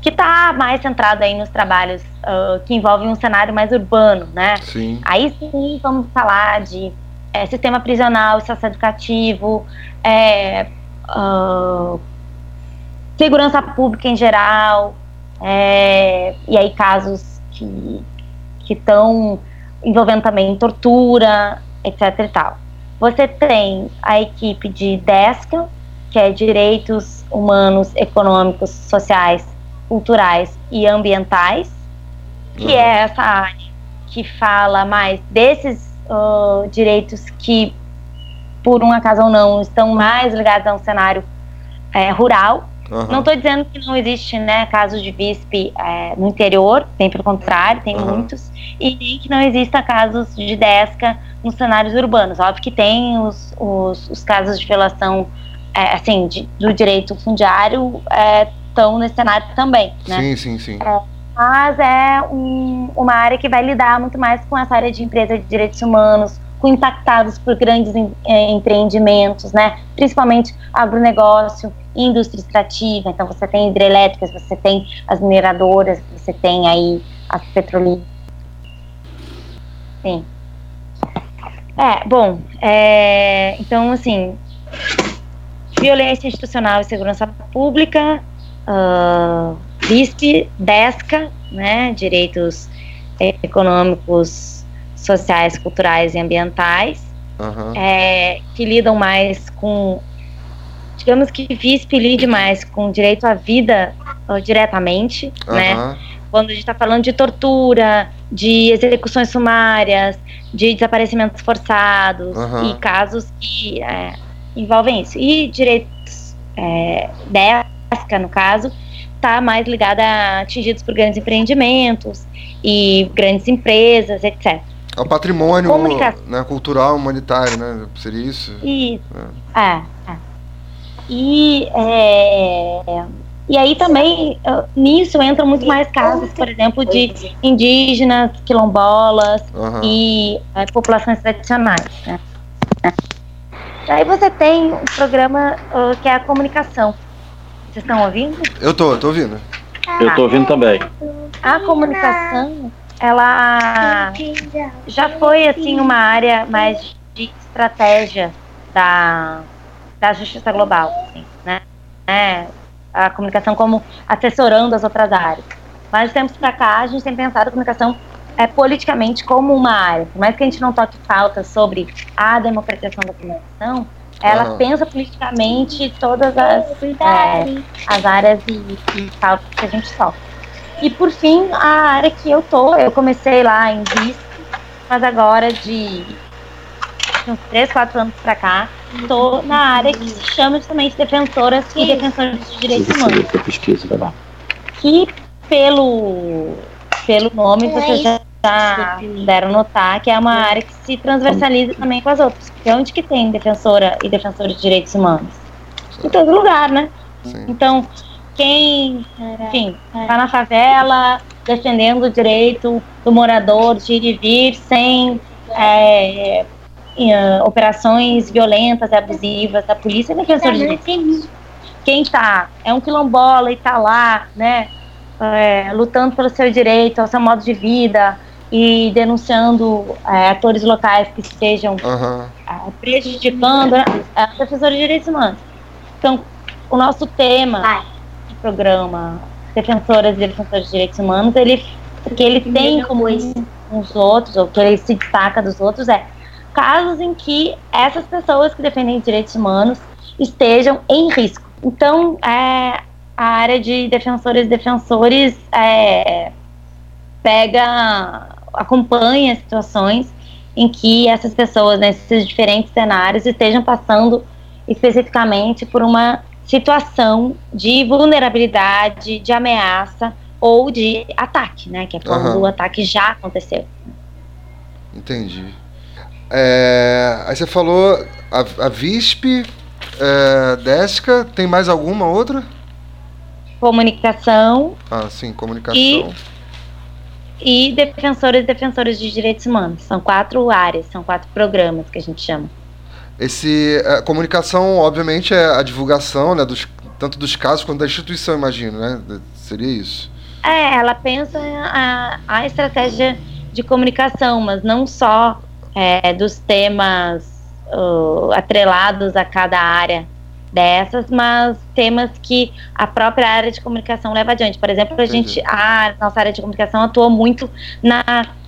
que está mais centrado aí nos trabalhos uh, que envolvem um cenário mais urbano, né? Sim. Aí sim vamos falar de é, sistema prisional, socioeducativo, é, uh, segurança pública em geral, é, e aí casos que estão envolvendo também tortura, etc e tal. Você tem a equipe de DESCA, que é Direitos Humanos, Econômicos, Sociais, Culturais e Ambientais, que uhum. é essa área que fala mais desses uh, direitos que, por um acaso ou não, estão mais ligados a um cenário é, rural. Uhum. Não estou dizendo que não existe né, casos de VISP é, no interior, bem pelo contrário, tem uhum. muitos, e nem que não exista casos de DESCA nos cenários urbanos. Óbvio que tem os, os, os casos de violação é, assim, de, do direito fundiário estão é, nesse cenário também. Né? Sim, sim, sim. É, mas é um, uma área que vai lidar muito mais com essa área de empresa de direitos humanos, impactados por grandes em, é, empreendimentos, né? principalmente agronegócio, indústria extrativa. Então, você tem hidrelétricas, você tem as mineradoras, você tem aí as petrolíferas. Sim. É, bom, é, então, assim, violência institucional e segurança pública, uh, DISP, DESCA, né, direitos econômicos, sociais, culturais e ambientais, uhum. é, que lidam mais com, digamos que VISP lide mais com direito à vida uh, diretamente, uhum. né, quando a gente está falando de tortura, de execuções sumárias, de desaparecimentos forçados uhum. e casos que é, envolvem isso. E direitos é, DESCA, no caso, está mais ligada a atingidos por grandes empreendimentos e grandes empresas, etc. Ao patrimônio né, cultural humanitário, né? Seria isso? Isso. É. é, é. E, é, e aí também nisso entram muito mais casos, por exemplo, de indígenas, quilombolas uhum. e é, populações tradicionais. Né? Aí você tem um programa uh, que é a comunicação, vocês estão ouvindo? Eu tô, tô ouvindo. Eu tô ouvindo também. A comunicação, ela já foi assim uma área mais de estratégia da, da justiça global, assim, né? É, a comunicação como assessorando as outras áreas. Mas tempos para cá a gente tem pensado a comunicação é, politicamente como uma área. Por mais que a gente não toque falta sobre a democratização da comunicação, ela pensa politicamente todas as, é, as áreas e, e que a gente sofre. E por fim, a área que eu tô, eu comecei lá em VISC, mas agora de uns 3, 4 anos pra cá, tô na área que se chama justamente defensoras e defensores de direitos humanos. Que pelo, pelo nome você já já deram notar que é uma área que se transversaliza também com as outras. Porque onde que tem defensora e defensores de direitos humanos? Em todo lugar, né? Sim. Então, quem, enfim, está na favela defendendo o direito do morador de ir e vir sem é, é, operações violentas e abusivas da polícia é defensor de direitos. Quem está é um quilombola e está lá, né, é, lutando pelo seu direito, ao seu modo de vida, e denunciando é, atores locais que estejam uhum. é, prejudicando a defensora de direitos humanos. Então, o nosso tema do programa Defensoras e Defensores de Direitos Humanos, ele, que ele tem como os outros, ou que ele se destaca dos outros, é casos em que essas pessoas que defendem direitos humanos estejam em risco. Então, é, a área de defensores e defensores é, pega acompanha situações em que essas pessoas nesses diferentes cenários estejam passando especificamente por uma situação de vulnerabilidade, de ameaça ou de ataque, né? Que é quando uhum. o ataque já aconteceu. Entendi. É, aí você falou a, a VISP, é, Desca, tem mais alguma outra? Comunicação. Ah, sim, comunicação. E e defensores e defensores de direitos humanos. São quatro áreas, são quatro programas que a gente chama. Esse, a comunicação, obviamente, é a divulgação, né, dos, tanto dos casos quanto da instituição, imagino, né? Seria isso. É, ela pensa a, a estratégia de comunicação, mas não só é, dos temas uh, atrelados a cada área dessas, mas temas que a própria área de comunicação leva adiante. Por exemplo, a gente, a nossa área de comunicação atuou muito na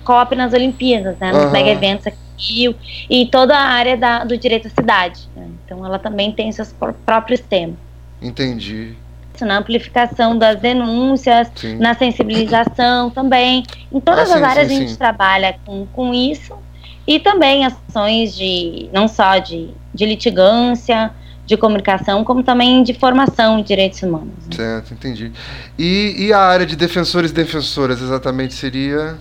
COP nas Olimpíadas, né, nos uhum. mega eventos aqui e toda a área da, do direito à cidade. Né? Então, ela também tem seus próprios temas. Entendi. Na amplificação das denúncias, sim. na sensibilização também. Em todas ah, as sim, áreas sim, a gente trabalha com, com isso. E também ações de, não só de, de litigância, de comunicação, como também de formação em direitos humanos. Né? Certo, entendi. E, e a área de defensores e defensoras exatamente seria?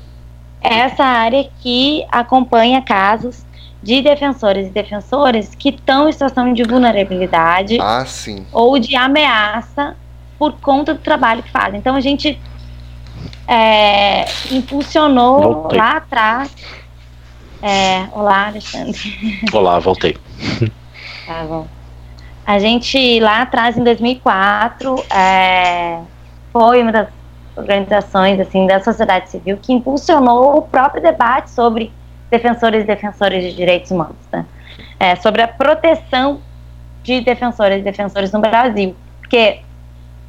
Essa área que acompanha casos de defensores e defensoras que estão em situação de vulnerabilidade ah, ou de ameaça por conta do trabalho que fazem. Então a gente é, impulsionou voltei. lá atrás. É, olá, Alexandre. Olá, voltei. Tá bom. A gente lá atrás, em 2004, é, foi uma das organizações assim da sociedade civil que impulsionou o próprio debate sobre defensores e defensores de direitos humanos, né? é, sobre a proteção de defensores e defensores no Brasil, porque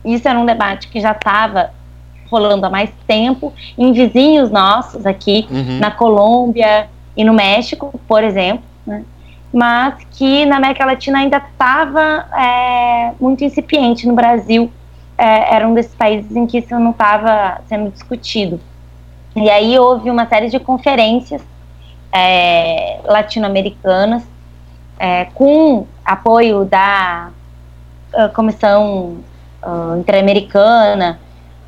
isso era um debate que já estava rolando há mais tempo em vizinhos nossos aqui uhum. na Colômbia e no México, por exemplo, né? mas que na América Latina ainda estava é, muito incipiente. No Brasil, é, era um desses países em que isso não estava sendo discutido. E aí houve uma série de conferências é, latino-americanas é, com apoio da uh, Comissão uh, Interamericana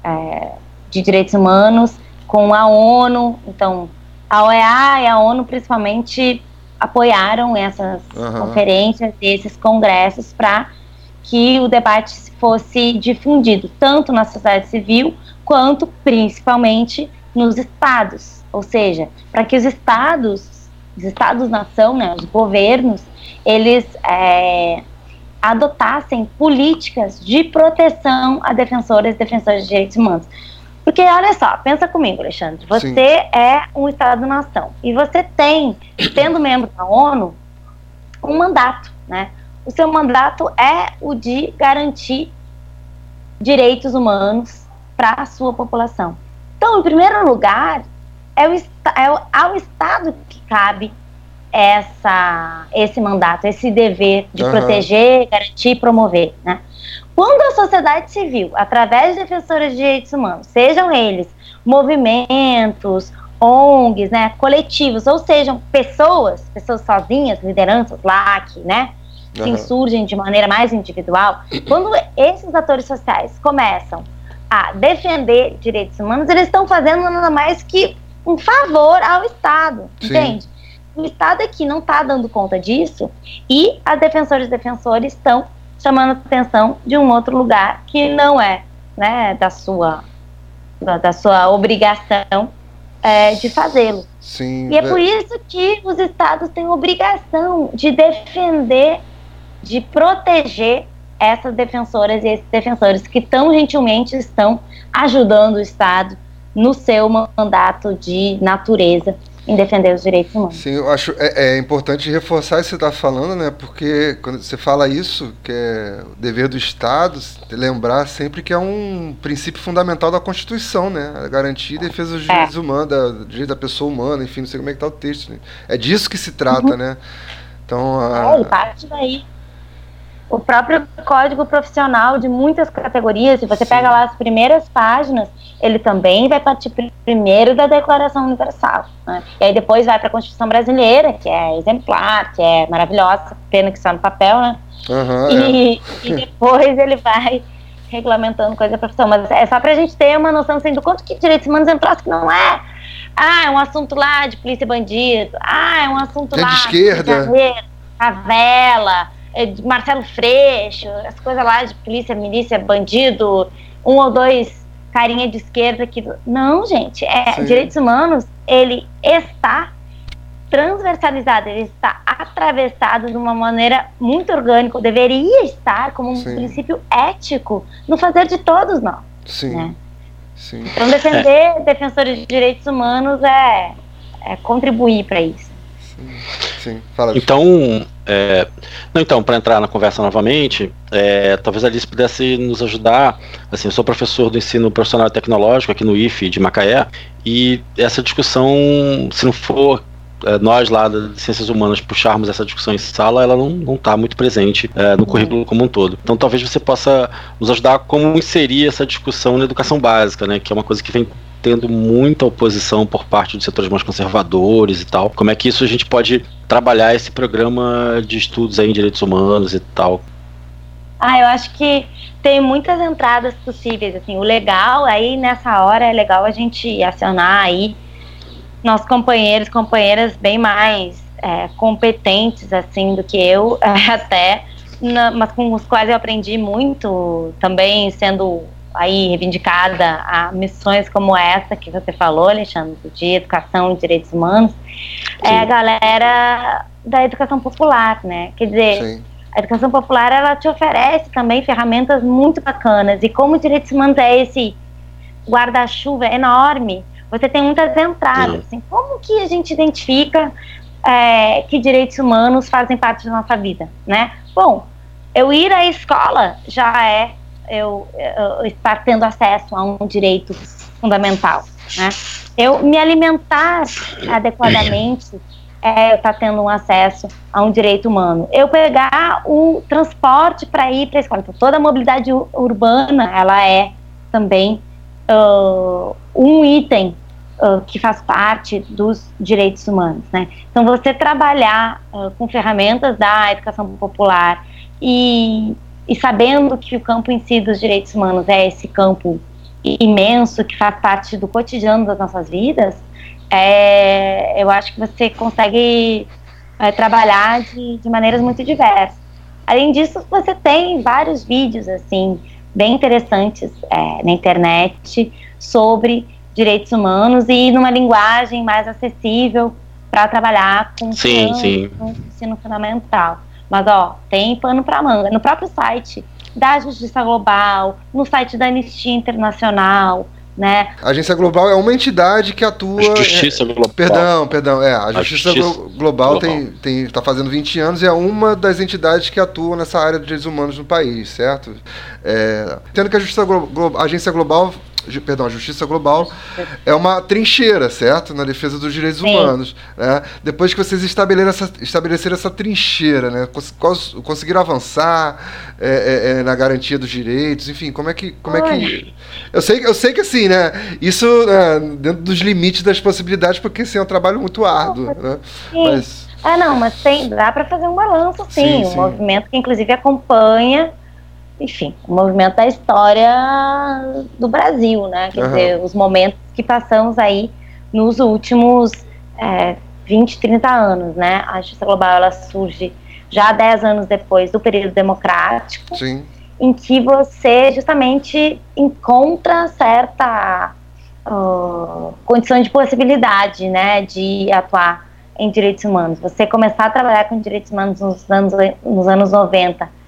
é, de Direitos Humanos, com a ONU, então a OEA e a ONU principalmente apoiaram essas uhum. conferências e esses congressos para que o debate fosse difundido tanto na sociedade civil quanto principalmente nos estados, ou seja, para que os estados, os estados-nação, né, os governos, eles é, adotassem políticas de proteção a defensoras e defensores de direitos humanos. Porque olha só, pensa comigo, Alexandre. Você Sim. é um Estado-nação e você tem, sendo membro da ONU, um mandato, né? O seu mandato é o de garantir direitos humanos para a sua população. Então, em primeiro lugar, é, o, é ao Estado que cabe essa, esse mandato, esse dever de uhum. proteger, garantir e promover, né? Quando a sociedade civil, através de defensores de direitos humanos, sejam eles movimentos, ONGs, né, coletivos, ou sejam pessoas, pessoas sozinhas, lideranças lá que, né, se uhum. insurgem de maneira mais individual, quando esses atores sociais começam a defender direitos humanos, eles estão fazendo nada mais que um favor ao Estado, Sim. entende? O Estado aqui não está dando conta disso e as defensoras e defensores estão chamando atenção de um outro lugar que não é né, da, sua, da, da sua obrigação é, de fazê-lo. E é por isso que os estados têm obrigação de defender, de proteger essas defensoras e esses defensores que tão gentilmente estão ajudando o Estado no seu mandato de natureza em defender os direitos humanos. Sim, eu acho é, é importante reforçar isso que você está falando, né? Porque quando você fala isso, que é o dever do Estado, lembrar sempre que é um princípio fundamental da Constituição, né? A garantia e defesa dos direitos é. humanos, da, do direito da pessoa humana, enfim, não sei como é que está o texto. Né? É disso que se trata, uhum. né? Então, a... É, parte daí o próprio código profissional de muitas categorias, se você Sim. pega lá as primeiras páginas, ele também vai partir primeiro da Declaração Universal. Né? E aí depois vai para a Constituição Brasileira, que é exemplar, que é maravilhosa, pena que está no papel, né? Uhum, e, é. e depois ele vai regulamentando coisa da profissão. Mas é só para a gente ter uma noção assim, do quanto que direitos humanos é um troço que não é. Ah, é um assunto lá de polícia e bandido. Ah, é um assunto é lá de esquerda. De favela Marcelo Freixo, as coisas lá de polícia, milícia, bandido, um ou dois carinha de esquerda que não, gente, é Sim. direitos humanos, ele está transversalizado, ele está atravessado de uma maneira muito orgânica, deveria estar como um Sim. princípio ético no fazer de todos nós. Sim. Né? Sim. Então defender é. defensores de direitos humanos é, é contribuir para isso. Sim. Sim. Fala. Então, é, não, então, para entrar na conversa novamente, é, talvez a Alice pudesse nos ajudar. Assim, eu sou professor do ensino profissional tecnológico aqui no IFE de Macaé, e essa discussão, se não for é, nós lá de ciências humanas puxarmos essa discussão em sala, ela não está muito presente é, no currículo como um todo. Então talvez você possa nos ajudar a como inserir essa discussão na educação básica, né, que é uma coisa que vem tendo muita oposição por parte dos setores mais conservadores e tal. Como é que isso a gente pode trabalhar esse programa de estudos aí em direitos humanos e tal? Ah, eu acho que tem muitas entradas possíveis, assim, o legal aí nessa hora é legal a gente acionar aí nossos companheiros, companheiras bem mais é, competentes assim do que eu, até, na, mas com os quais eu aprendi muito, também sendo aí reivindicada a missões como essa que você falou, Alexandre, de educação e direitos humanos, Sim. é a galera da educação popular, né? Quer dizer, Sim. a educação popular ela te oferece também ferramentas muito bacanas e como direitos humanos é esse guarda-chuva enorme você tem muitas entradas. Assim, como que a gente identifica é, que direitos humanos fazem parte da nossa vida, né? Bom, eu ir à escola já é eu, eu estar tendo acesso a um direito fundamental, né? Eu me alimentar adequadamente é eu estar tendo um acesso a um direito humano. Eu pegar o transporte para ir para a escola. Então, toda a mobilidade urbana, ela é também uh, um item uh, que faz parte dos direitos humanos, né? Então, você trabalhar uh, com ferramentas da educação popular e, e sabendo que o campo em si dos direitos humanos é esse campo imenso que faz parte do cotidiano das nossas vidas, é, eu acho que você consegue é, trabalhar de, de maneiras muito diversas. Além disso, você tem vários vídeos assim bem interessantes é, na internet sobre direitos humanos e numa linguagem mais acessível para trabalhar com sim, sim. no ensino fundamental. Mas ó, tem pano para manga. No próprio site da Justiça Global, no site da Anistia Internacional, né? A Agência Global é uma entidade que atua. Justiça é, Global. Perdão, perdão. É, a Justiça, a Justiça Global, Global, tem está tem, tá fazendo 20 anos e é uma das entidades que atuam nessa área de direitos humanos no país, certo? É, tendo que a Justiça Global, a Agência Global perdão, a justiça global é uma trincheira, certo? Na defesa dos direitos Sim. humanos. Né? Depois que vocês estabeleceram essa, estabeleceram essa trincheira, né? Cons conseguiram avançar é, é, é, na garantia dos direitos, enfim, como é que. Como é que... Eu, sei, eu sei que assim, né? Isso é, dentro dos limites das possibilidades, porque assim, é um trabalho muito árduo. Né? Mas... Ah, não, mas tem, dá para fazer um balanço, sim. sim um sim. movimento que inclusive acompanha enfim, o movimento da história do Brasil, né? Quer uhum. dizer, os momentos que passamos aí nos últimos é, 20, 30 anos, né? A justiça global ela surge já 10 anos depois do período democrático, Sim. em que você justamente encontra certa uh, condição de possibilidade, né, de atuar em direitos humanos. Você começar a trabalhar com direitos humanos nos anos, nos anos 90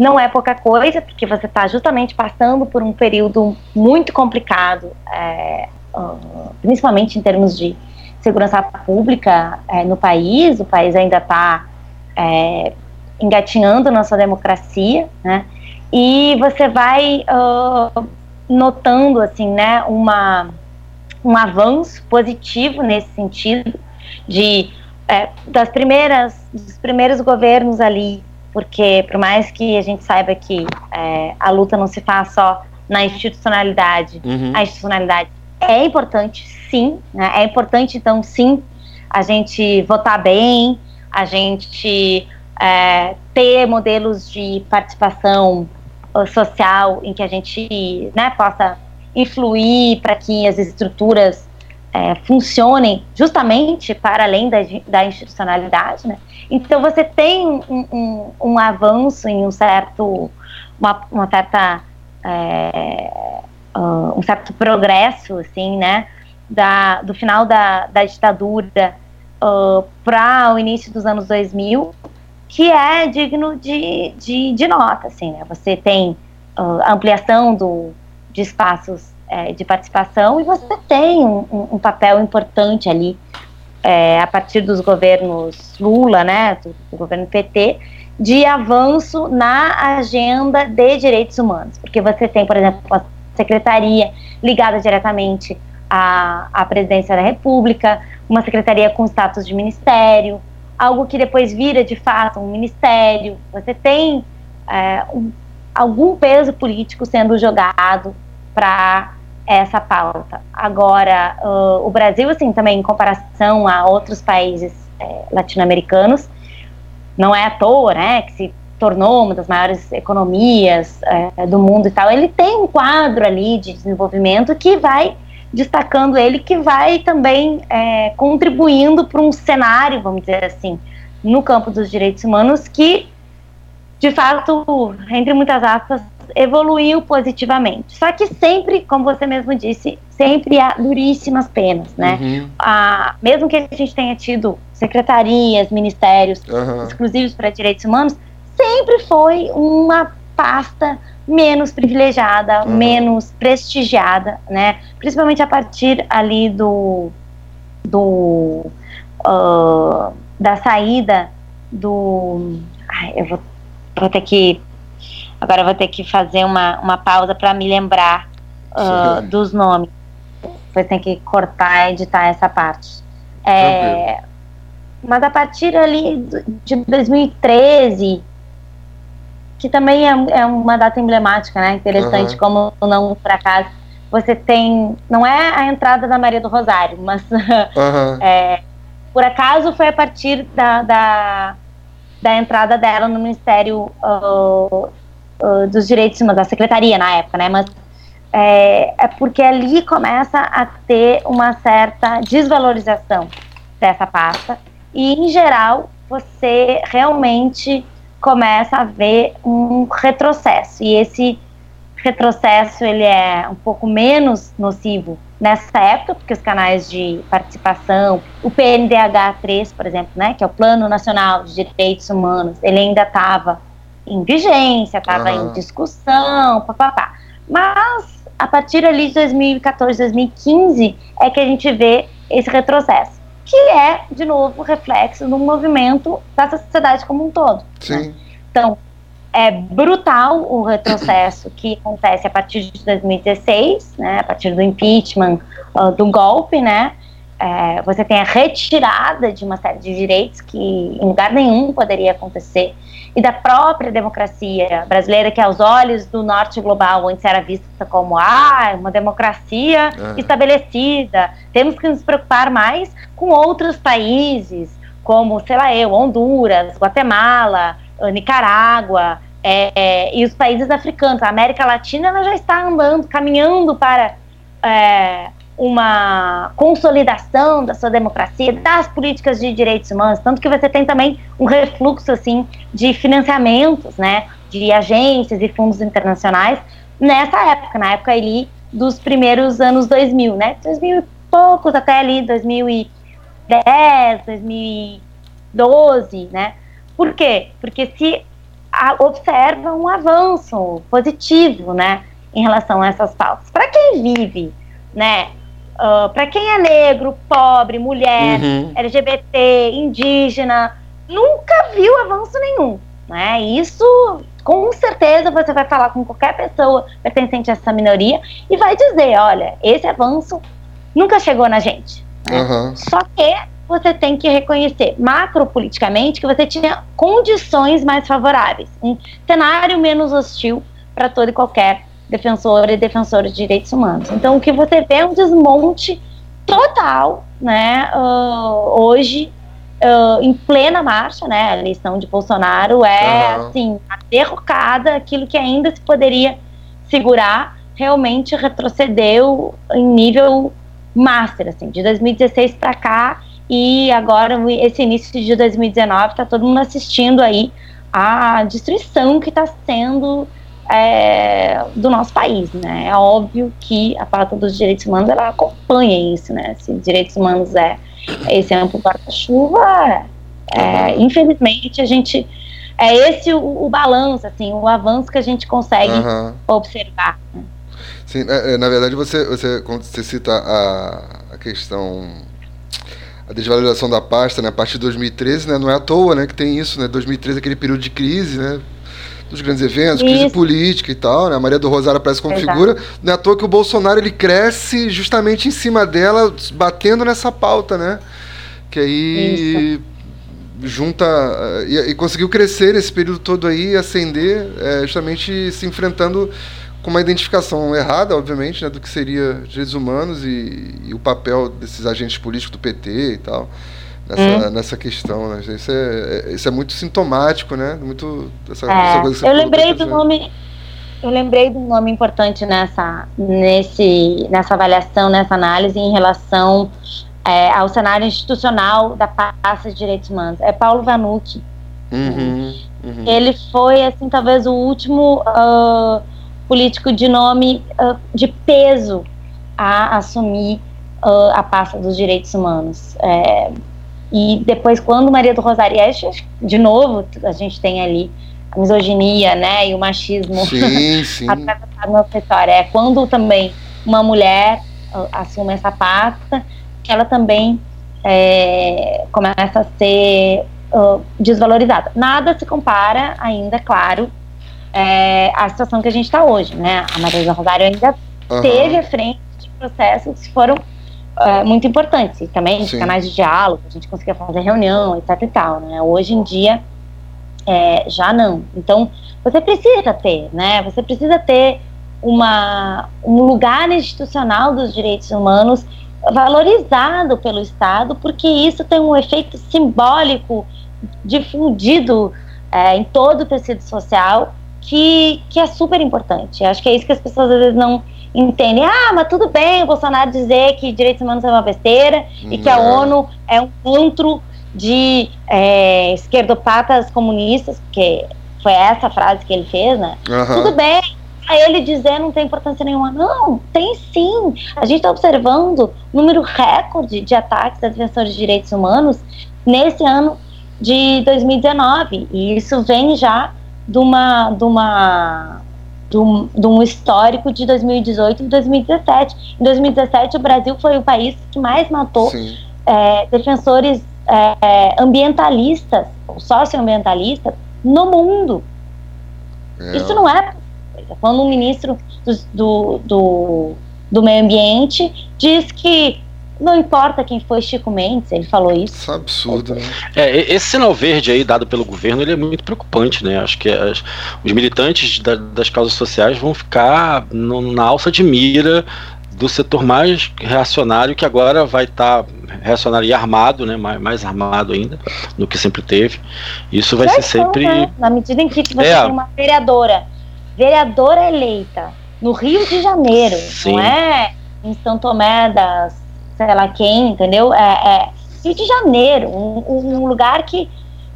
não é pouca coisa, porque você está justamente passando por um período muito complicado, é, uh, principalmente em termos de segurança pública é, no país. O país ainda está é, engatinhando na sua democracia, né? E você vai uh, notando, assim, né, uma, um avanço positivo nesse sentido de é, das primeiras dos primeiros governos ali porque por mais que a gente saiba que é, a luta não se faz só na institucionalidade, uhum. a institucionalidade é importante, sim, né? é importante então sim a gente votar bem, a gente é, ter modelos de participação uh, social em que a gente né, possa influir para que as estruturas é, funcionem justamente para além da, da institucionalidade, né? Então você tem um, um, um avanço em um certo, uma, uma certa é, uh, um certo progresso, assim, né, da, do final da, da ditadura uh, para o início dos anos 2000, que é digno de, de, de nota, assim, né, você tem uh, ampliação do, de espaços é, de participação e você tem um, um papel importante ali é, a partir dos governos Lula, né, do, do, governo PT, de avanço na agenda de direitos humanos, porque você tem, por exemplo, a secretaria ligada diretamente à, à presidência da República, uma secretaria com status de ministério, algo que depois vira de fato um ministério. Você tem é, um, algum peso político sendo jogado para essa pauta. Agora, uh, o Brasil, assim, também em comparação a outros países é, latino-americanos, não é à toa, né, que se tornou uma das maiores economias é, do mundo e tal. Ele tem um quadro ali de desenvolvimento que vai destacando ele, que vai também é, contribuindo para um cenário, vamos dizer assim, no campo dos direitos humanos que, de fato, entre muitas aspas, evoluiu positivamente. Só que sempre, como você mesmo disse, sempre há duríssimas penas, né? Uhum. Ah, mesmo que a gente tenha tido secretarias, ministérios uhum. exclusivos para direitos humanos, sempre foi uma pasta menos privilegiada, uhum. menos prestigiada, né? Principalmente a partir ali do, do uh, da saída do, ai, eu vou, vou ter que Agora eu vou ter que fazer uma, uma pausa para me lembrar uh, dos nomes. Depois tem que cortar e editar essa parte. É, mas a partir ali de 2013, que também é, é uma data emblemática, né? Interessante, uhum. como não por acaso. Você tem. Não é a entrada da Maria do Rosário, mas uhum. é, por acaso foi a partir da, da, da entrada dela no Ministério uh, uh, dos direitos humanos, da secretaria na época, né? Mas é, é, porque ali começa a ter uma certa desvalorização dessa pasta e, em geral, você realmente começa a ver um retrocesso e esse retrocesso ele é um pouco menos nocivo nessa época, porque os canais de participação, o PNDH3, por exemplo, né, que é o Plano Nacional de Direitos Humanos, ele ainda estava em vigência, estava uhum. em discussão, papapá. Mas a partir ali de 2014, 2015 é que a gente vê esse retrocesso, que é, de novo, reflexo do movimento da sociedade como um todo. Né? Sim. Né? Então, é brutal o retrocesso que acontece a partir de 2016, né, a partir do impeachment, uh, do golpe, né, é, você tem a retirada de uma série de direitos que em lugar nenhum poderia acontecer e da própria democracia brasileira, que aos olhos do norte global, antes era vista como ah, uma democracia estabelecida, temos que nos preocupar mais com outros países, como, sei lá eu, Honduras, Guatemala, Nicarágua, é, é, e os países africanos. A América Latina ela já está andando, caminhando para é, uma consolidação da sua democracia, das políticas de direitos humanos, tanto que você tem também um refluxo assim de financiamentos, né, de agências e fundos internacionais nessa época, na época ali dos primeiros anos 2000, né, 2000 e poucos até ali 2010, 2012, né? Por quê? Porque se observa um avanço positivo, né, em relação a essas pautas. Para quem vive, né, uh, ah, para quem é negro, pobre, mulher, uhum. LGBT, indígena, nunca viu avanço nenhum. Né? Isso, com certeza, você vai falar com qualquer pessoa pertencente a essa minoria e vai dizer: olha, esse avanço nunca chegou na gente. Né? Uhum. Só que você tem que reconhecer macropoliticamente que você tinha condições mais favoráveis, um cenário menos hostil para todo e qualquer defensor e defensora de direitos humanos. Então, o que você vê é um desmonte total, né, uh, hoje, uh, em plena marcha, né, a eleição de Bolsonaro é, uhum. assim, a derrocada, aquilo que ainda se poderia segurar, realmente retrocedeu em nível master, assim, de 2016 para cá, e agora, esse início de 2019, está todo mundo assistindo aí a destruição que está sendo é, do nosso país, né? É óbvio que a pauta dos direitos humanos ela acompanha isso, né? Se direitos humanos é esse amplo guarda-chuva, é, infelizmente a gente é esse o, o balanço, assim, o avanço que a gente consegue uhum. observar. Né? Sim, é, é, na verdade você, você quando você cita a, a questão a desvalorização da pasta, né, a partir de 2013, né, não é à toa, né, que tem isso, né, 2013 aquele período de crise, né, dos grandes eventos, Isso. crise política e tal, né? A Maria do Rosário aparece como Exato. figura. Não é à toa que o Bolsonaro ele cresce justamente em cima dela, batendo nessa pauta, né? Que aí Isso. junta. E, e, conseguiu crescer nesse período todo aí, ascender, é, justamente se enfrentando com uma identificação errada, obviamente, né, do que seria direitos humanos e, e o papel desses agentes políticos do PT e tal nessa, hum. nessa questão, né? Isso é, é, isso é muito sintomático, né? Muito essa, é, coisa que Eu lembrei do nome. Eu lembrei de um nome importante nessa, nesse, nessa avaliação, nessa análise em relação é, ao cenário institucional da pasta de direitos humanos. É Paulo Vanucci. Uhum, uhum. Ele foi, assim, talvez o último uh, político de nome uh, de peso a assumir uh, a pasta dos direitos humanos. É, e depois, quando Maria do Rosário, de novo, a gente tem ali a misoginia, né, e o machismo sim, sim. atravessado na história. É quando também uma mulher uh, assume essa pasta, que ela também é, começa a ser uh, desvalorizada. Nada se compara ainda, claro, é, à situação que a gente está hoje, né? A Maria do Rosário ainda uhum. teve à frente de processos que foram uh, muito importantes. E também Sim. canais de diálogo, a gente conseguia fazer reunião, etc e tal, né? Hoje em dia, é, já não. Então, você precisa ter, né? Você precisa ter uma, um lugar institucional dos direitos humanos valorizado pelo Estado, porque isso tem um efeito simbólico difundido é, em todo o tecido social que, que é super importante. Acho que é isso que as pessoas às vezes não, entendem, ah, mas tudo bem o Bolsonaro dizer que direitos humanos é uma besteira e que a ONU é um antro de é, esquerdopatas comunistas, porque foi essa frase que ele fez, né? Uhum. Tudo bem, a ele dizer não tem importância nenhuma. Não, tem sim. A gente está observando número recorde de ataques a defensores de direitos humanos nesse ano de 2019. E isso vem já de uma, de uma de um, de um histórico de 2018 e 2017. Em 2017, o Brasil foi o país que mais matou é, defensores é, ambientalistas, ou socioambientalistas, no mundo. É. Isso não é quando um ministro do, do, do, do meio ambiente diz que não importa quem foi Chico Mendes, ele falou isso. Isso é absurdo, né? É, esse sinal verde aí dado pelo governo, ele é muito preocupante, né? Acho que as, os militantes da, das causas sociais vão ficar no, na alça de mira do setor mais reacionário, que agora vai estar tá reacionário e armado, né? Mais, mais, armado ainda do que sempre teve. Isso vai ser sempre. Né? Na medida em que você é. tem uma vereadora, vereadora eleita no Rio de Janeiro, Sim. não é em São Tomé das sei lá quem, entendeu? É, é Rio de Janeiro, um, um lugar que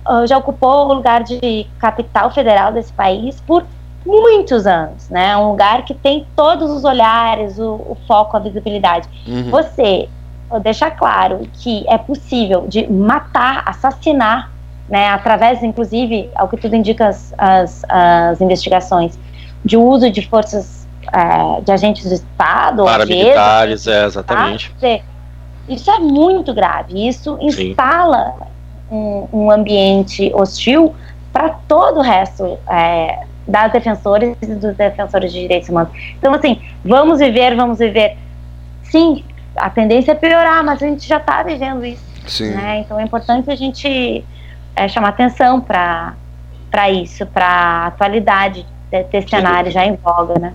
uh, já ocupou o lugar de capital federal desse país por muitos anos, né? Um lugar que tem todos os olhares, o, o foco, a visibilidade. Uhum. Você deixar claro que é possível de matar, assassinar, né? Através, inclusive, ao que tudo indica as, as, as investigações, de uso de forças é, de agentes do Estado, paramilitares, é, exatamente. Tá? Isso é muito grave. Isso instala um, um, ambiente hostil para todo o resto é, das defensoras e dos defensores de direitos humanos. Então, assim, vamos viver, vamos viver. Sim, a tendência é piorar, mas a gente já está vivendo isso. Sim. Né? Então, é importante a gente é, chamar atenção para isso, para a atualidade desse cenário já em voga, né?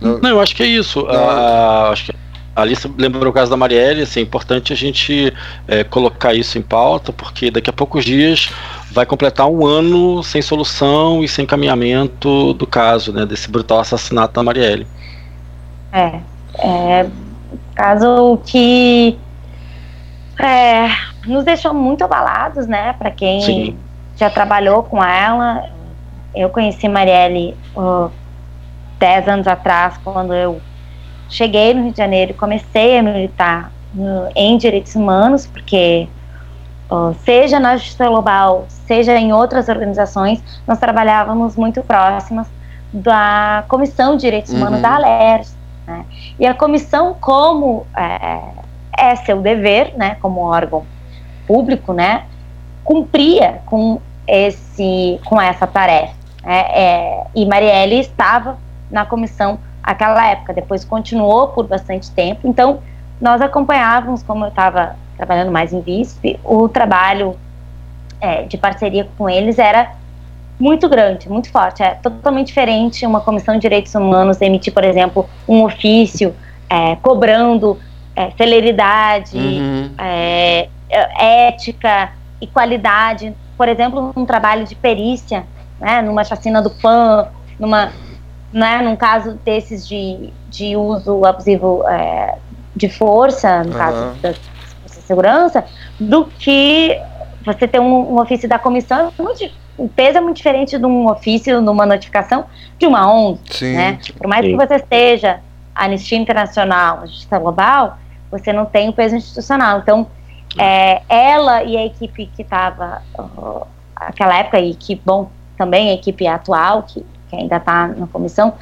Não, eu acho que é isso. Uh, acho que Alice lembrou o caso da Marielle, assim, é importante a gente é, colocar isso em pauta, porque daqui a poucos dias vai completar um ano sem solução e sem caminhamento do caso, né, desse brutal assassinato da Marielle. É, é caso que é, nos deixou muito abalados, né, para quem Sim. já trabalhou com ela. Eu conheci Marielle uh, dez anos atrás, quando eu cheguei no Rio de Janeiro e comecei a militar no, em direitos humanos, porque uh, seja na Justiça Global, seja em outras organizações, nós trabalhávamos muito próximas da Comissão de Direitos Humanos uhum. da ALERJ. Né? E a comissão, como é, é seu dever, né, como órgão público, né, cumpria com esse, com essa tarefa. Né? É, e Marielle estava na comissão aquela época, depois continuou por bastante tempo. Então, nós acompanhávamos, como eu estava trabalhando mais em VISP, o trabalho é, de parceria com eles era muito grande, muito forte. É totalmente diferente uma comissão de direitos humanos emitir, por exemplo, um ofício é, cobrando é, celeridade, uhum. é, ética e qualidade. Por exemplo, um trabalho de perícia, né, numa chacina do PAN, numa, né, num caso desses de, de uso abusivo é, de força, no uhum. caso da segurança, do que você ter um, um ofício da comissão. Muito, o peso é muito diferente de um ofício, numa notificação, de uma ONG. Sim, né? Por mais sim. que você esteja Anistia Internacional, Justiça Global, você não tem o peso institucional. Então, é, ela e a equipe que estava uh, aquela época e que, bom, também a equipe atual, que, que ainda está na comissão,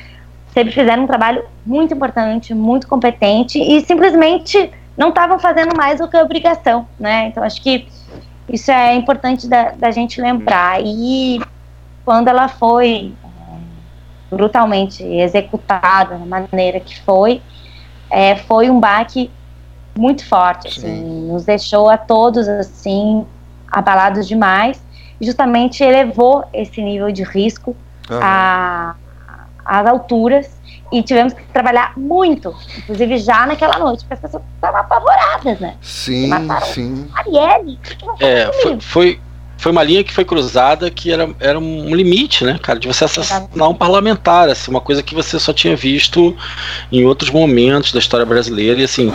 sempre fizeram um trabalho muito importante, muito competente e simplesmente não estavam fazendo mais do que a obrigação, né? Então, acho que isso é importante da, da gente lembrar. E quando ela foi é, brutalmente executada da maneira que foi, é, foi um baque muito forte, assim, nos deixou a todos assim abalados demais e justamente elevou esse nível de risco uhum. a, às alturas e tivemos que trabalhar muito, inclusive já naquela noite, porque as pessoas estavam apavoradas, né? Sim, sim. Arielle, é, foi, foi, foi uma linha que foi cruzada que era, era um limite, né, cara, de você assassinar um parlamentar, assim, uma coisa que você só tinha visto em outros momentos da história brasileira, e assim,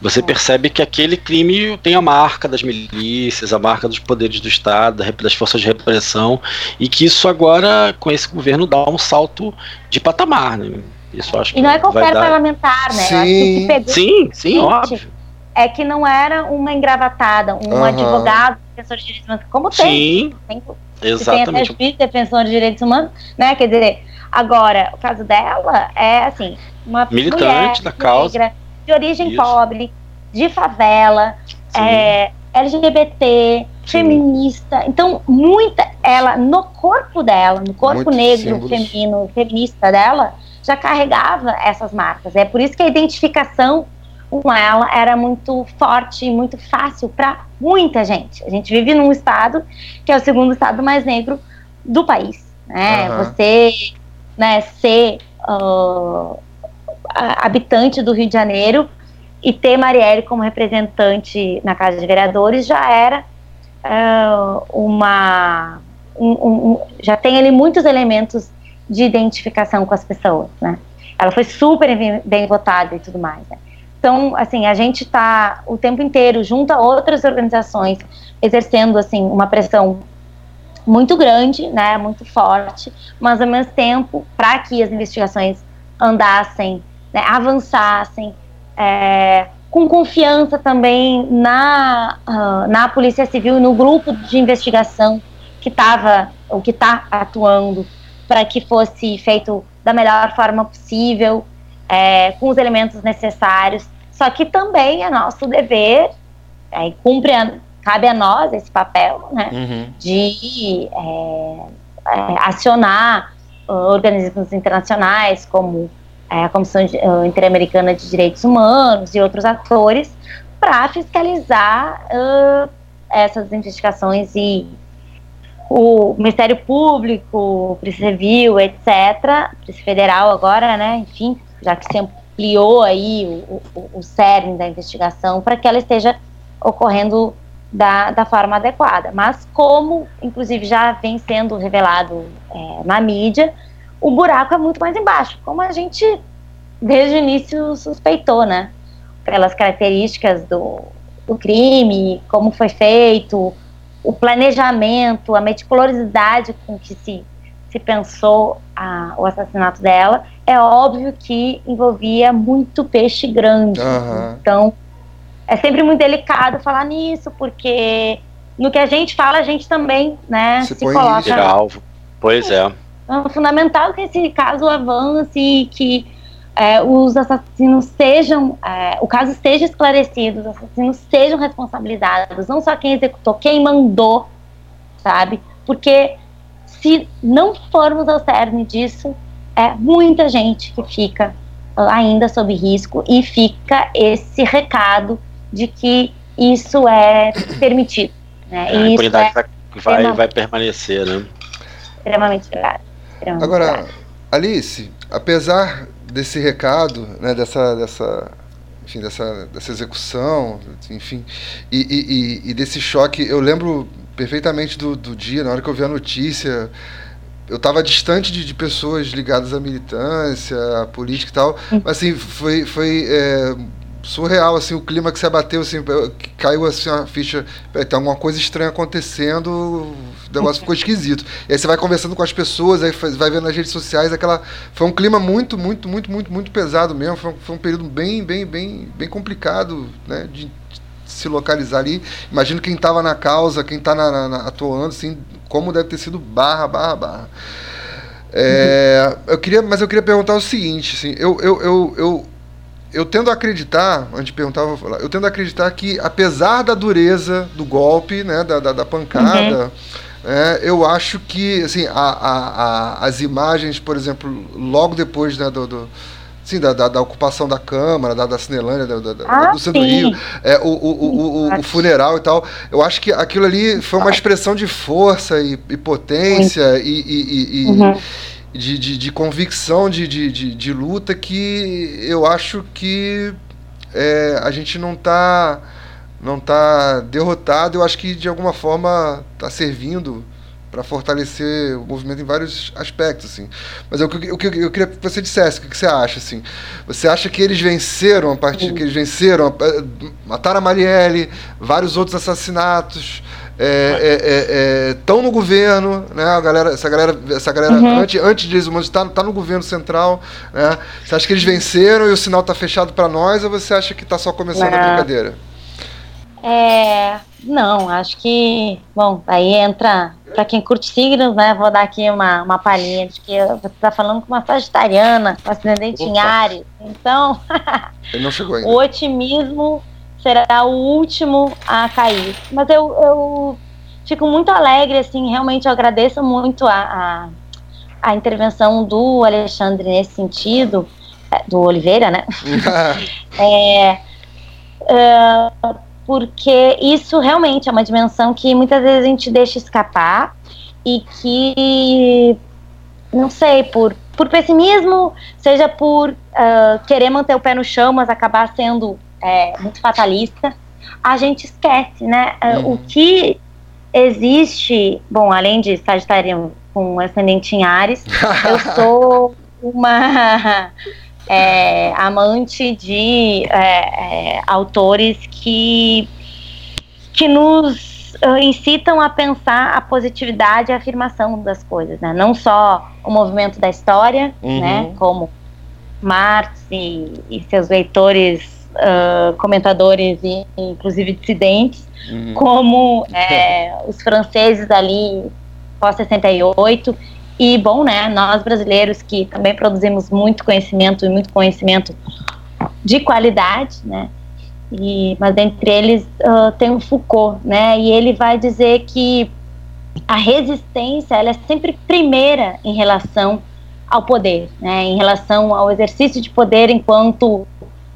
você percebe que aquele crime tem a marca das milícias, a marca dos poderes do Estado, das forças de repressão, e que isso agora, com esse governo, dá um salto de patamar, né? Isso acho e não é qualquer parlamentar, né? Sim, sim, sim, óbvio é que não era uma engravatada, um uhum. advogado defensor de direitos humanos, como tem. Sim, tem, exatamente. Tem até defensor de direitos humanos, né? Quer dizer, agora, o caso dela é, assim, uma Militante mulher da causa. Negra, de origem Isso. pobre, de favela, é, LGBT, Sim. feminista. Então, muita, ela, no corpo dela, no corpo negro, símbolos. feminino, feminista dela, já carregava essas marcas. É por isso que a identificação com ela era muito forte e muito fácil para muita gente. A gente vive num estado que é o segundo estado mais negro do país. Né? Uhum. Você né, ser uh, habitante do Rio de Janeiro e ter Marielle como representante na Casa de Vereadores já era uh, uma. Um, um, já tem ali muitos elementos de identificação com as pessoas, né? Ela foi super bem, bem votada e tudo mais. Né? Então, assim, a gente está o tempo inteiro junto a outras organizações exercendo assim uma pressão muito grande, né, muito forte, mas ao mesmo tempo para que as investigações andassem, né, avançassem, é, com confiança também na uh, na polícia civil, no grupo de investigação que estava o que está atuando para que fosse feito da melhor forma possível, é, com os elementos necessários. Só que também é nosso dever, é, cumpre a, cabe a nós esse papel, né, uhum. de é, é acionar uh, organismos internacionais como é, a Comissão uh, Interamericana de Direitos Humanos e outros atores para fiscalizar uh, essas investigações e o Ministério Público, Polícia Civil, etc., Polícia Federal agora, né, enfim, já que se ampliou aí o, o, o cerne da investigação para que ela esteja ocorrendo da, da forma adequada. Mas como, inclusive, já vem sendo revelado é, na mídia, o buraco é muito mais embaixo, como a gente desde o início suspeitou, né? Pelas características do, do crime, como foi feito, o planejamento, a meticulosidade com que se, se pensou a, o assassinato dela, é óbvio que envolvia muito peixe grande. Uhum. Então, é sempre muito delicado falar nisso, porque no que a gente fala, a gente também, né, se, se coloca. alvo. Pois é. Então, é fundamental que esse caso avance e que é, os assassinos sejam, é, o caso seja esclarecido, os assassinos sejam responsabilizados, não só quem executou, quem mandou, sabe? Porque se não formos ao cerne disso, é muita gente que fica ainda sob risco e fica esse recado de que isso é permitido. Né? É, a impunidade é vai, vai, permanecer, né? Extremamente grave. Agora, grave. Alice, apesar desse recado, né, dessa, dessa, enfim, dessa, dessa execução, enfim, e, e, e, desse choque, eu lembro perfeitamente do, do dia, na hora que eu vi a notícia, eu estava distante de, de, pessoas ligadas à militância, à política e tal, hum. mas assim, foi, foi é, surreal, assim, o clima que se abateu, assim, caiu assim a ficha, tem alguma coisa estranha acontecendo, o negócio ficou esquisito. E aí você vai conversando com as pessoas, aí vai vendo nas redes sociais, aquela foi um clima muito, muito, muito, muito, muito pesado mesmo, foi um, foi um período bem, bem, bem, bem complicado, né, de, se localizar ali. Imagino quem estava na causa, quem está na, na, atuando, assim, como deve ter sido barra, barra, barra. É, eu queria, mas eu queria perguntar o seguinte, assim, eu, eu, eu, eu eu tendo a acreditar, antes de perguntar, vou falar, eu tendo a acreditar que, apesar da dureza do golpe, né, da, da, da pancada, uhum. é, eu acho que, assim, a, a, a, as imagens, por exemplo, logo depois né, do, do Sim, da, da, da, ocupação da Câmara, da, da Cinelândia, da, da, ah, do Centro Rio, é, o, o, o, o, funeral e tal. Eu acho que aquilo ali foi uma expressão de força e, e potência e, e, e, uhum. de, de, de convicção de, de, de, de, luta que eu acho que é, a gente não está não tá derrotado, eu acho que de alguma forma está servindo para fortalecer o movimento em vários aspectos, assim. Mas eu, eu, eu, eu queria que você dissesse o que, que, você acha, assim. Você acha que eles venceram a partir que eles venceram, mataram a Marielle, vários outros assassinatos, estão é, é, é, no governo, né? A galera, essa galera, essa galera uhum. antes, antes de humanos está tá no governo central, né? Você acha que eles venceram e o sinal está fechado para nós ou você acha que está só começando a brincadeira? É, não, acho que, bom, aí entra para quem curte signos, né? Vou dar aqui uma, uma palhinha de que você está falando com uma sagitariana, com ascendente Opa. em Ares. Então, Ele não chegou ainda. o otimismo será o último a cair. Mas eu, eu fico muito alegre, assim, realmente eu agradeço muito a, a, a intervenção do Alexandre nesse sentido, é, do Oliveira, né? é, é, porque isso realmente é uma dimensão que muitas vezes a gente deixa escapar e que, não sei, por, por pessimismo, seja por uh, querer manter o pé no chão, mas acabar sendo é, muito fatalista, a gente esquece, né? É, uhum. O que existe, bom, além de Sagitário com ascendente em Ares, eu sou uma é, amante de é, é, autores que, que nos uh, incitam a pensar a positividade e a afirmação das coisas, né? Não só o movimento da história, uhum. né? Como Marx e, e seus leitores uh, comentadores e inclusive dissidentes, uhum. como é, os franceses ali pós 68 e bom, né, nós brasileiros que também produzimos muito conhecimento e muito conhecimento de qualidade, né, e, mas entre eles uh, tem o Foucault, né, e ele vai dizer que a resistência ela é sempre primeira em relação ao poder, né, em relação ao exercício de poder enquanto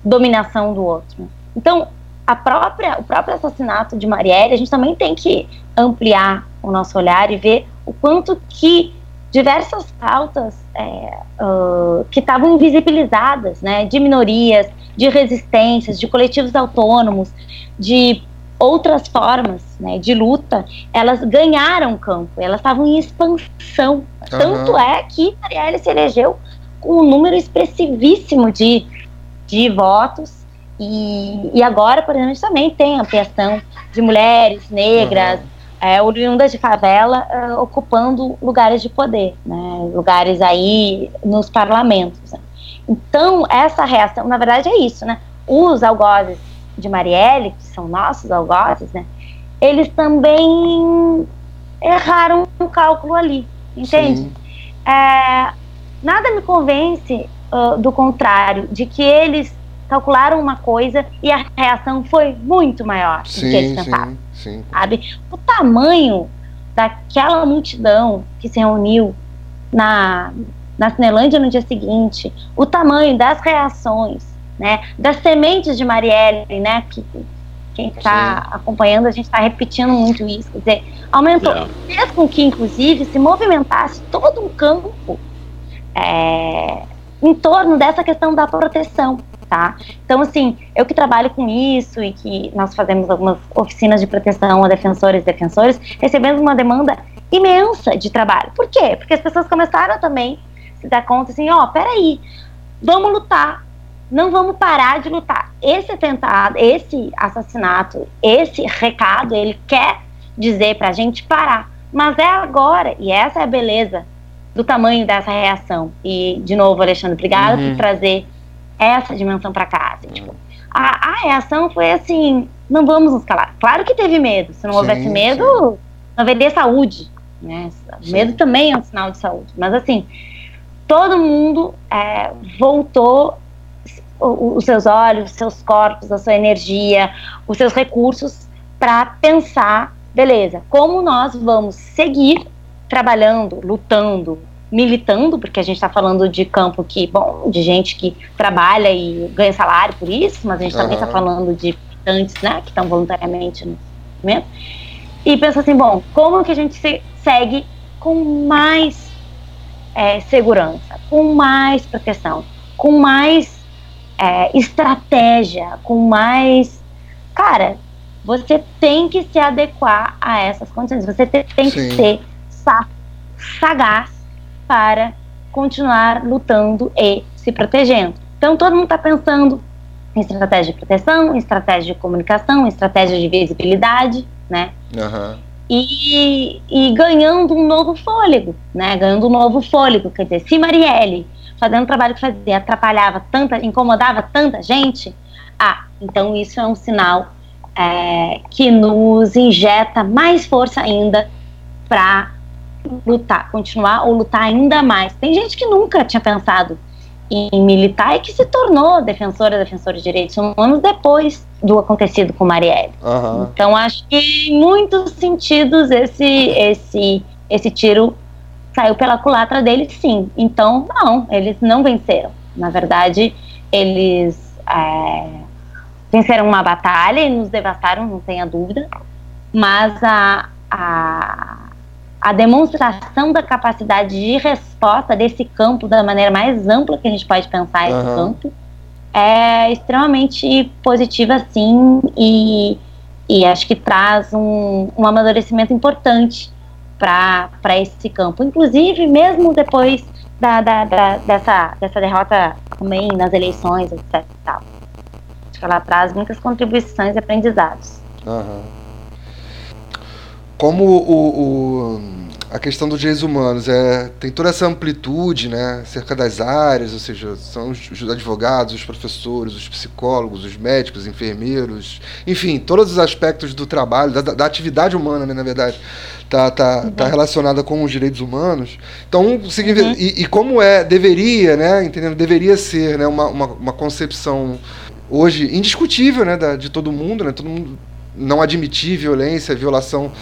dominação do outro. Então, a própria, o próprio assassinato de Marielle, a gente também tem que ampliar o nosso olhar e ver o quanto que diversas pautas é, uh, que estavam invisibilizadas, né, de minorias, de resistências, de coletivos autônomos, de outras formas né, de luta, elas ganharam campo, elas estavam em expansão. Uhum. Tanto é que Marielle se elegeu com um número expressivíssimo de de votos. E, e agora, por exemplo, a gente também tem ampliação de mulheres negras, uhum. É, oriundas de favela, uh, ocupando lugares de poder, né, lugares aí nos parlamentos. Né. Então, essa reação, na verdade, é isso, né? Os algozes de Marielle, que são nossos algozes, né? Eles também erraram o cálculo ali, entende? É, nada me convence uh, do contrário, de que eles calcularam uma coisa e a reação foi muito maior sim, do que eles pensavam. Sim. Sabe? O tamanho daquela multidão que se reuniu na, na Cinelândia no dia seguinte, o tamanho das reações, né, das sementes de Marielle, né, que quem está acompanhando, a gente está repetindo muito isso, quer dizer, aumentou, yeah. fez com que, inclusive, se movimentasse todo um campo é, em torno dessa questão da proteção, tá? Então, assim, eu que trabalho com isso e que nós fazemos algumas oficinas de proteção a defensores e defensores, recebemos uma demanda imensa de trabalho. Por quê? Porque as pessoas começaram também a se dar conta assim, ó, oh, peraí, vamos lutar, não vamos parar de lutar. Esse atentado, esse assassinato, esse recado, ele quer dizer pra gente parar. Mas é agora, e essa é a beleza do tamanho dessa reação. E, de novo, Alexandre, obrigada uhum. por trazer essa dimensão para. Assim, tipo, a, a, reação foi assim: não vamos nos calar. Claro que teve medo. Se não sim, houvesse medo, sim. não haveria saúde. Né? Medo também é um sinal de saúde. Mas assim, todo mundo é, voltou os seus olhos, os seus corpos, a sua energia, os seus recursos para pensar, beleza, como nós vamos seguir trabalhando, lutando, militando, porque a gente está falando de campo que, bom, de gente que trabalha e ganha salário por isso, mas a gente uhum. também está falando de militantes, né, que estão voluntariamente no movimento. E pensa assim, bom, como que a gente se segue com mais é, segurança, com mais proteção, com mais é, estratégia, com mais. Cara, você tem que se adequar a essas condições, você tem Sim. que ser sagaz para continuar lutando e se protegendo. Então, todo mundo está pensando em estratégia de proteção, em estratégia de comunicação, em estratégia de visibilidade, né? Uhum. E, e, ganhando um novo fôlego, né? Ganhando um novo fôlego. Quer dizer, se Marielle, fazendo o trabalho que fazia, atrapalhava tanta, incomodava tanta gente, ah, então isso é um sinal é, que nos injeta mais força ainda para lutar, continuar ou lutar ainda mais. Tem gente que nunca tinha pensado em militar e que se tornou defensora, defensora de direitos humanos depois do acontecido com Marielle. Uhum. Então acho que em muitos sentidos esse esse esse tiro saiu pela culatra deles, sim. Então não, eles não venceram. Na verdade, eles é, venceram uma batalha e nos devastaram, não tenha dúvida. Mas a, a a demonstração da capacidade de resposta desse campo da maneira mais ampla que a gente pode pensar esse uhum. campo é extremamente positiva sim e, e acho que traz um, um amadurecimento importante para esse campo inclusive mesmo depois da, da, da, dessa, dessa derrota também nas eleições etc tal. acho que ela traz muitas contribuições e aprendizados uhum como o, o, a questão dos direitos humanos é, tem toda essa amplitude né, acerca das áreas, ou seja, são os, os advogados, os professores, os psicólogos, os médicos, enfermeiros, enfim, todos os aspectos do trabalho, da, da atividade humana, né, na verdade, tá, tá, uhum. tá relacionada com os direitos humanos. Então, uhum. e, e, como é, deveria, né, entendendo, deveria ser né, uma, uma, uma concepção hoje indiscutível né, da, de todo mundo, né, todo mundo não admitir violência, violação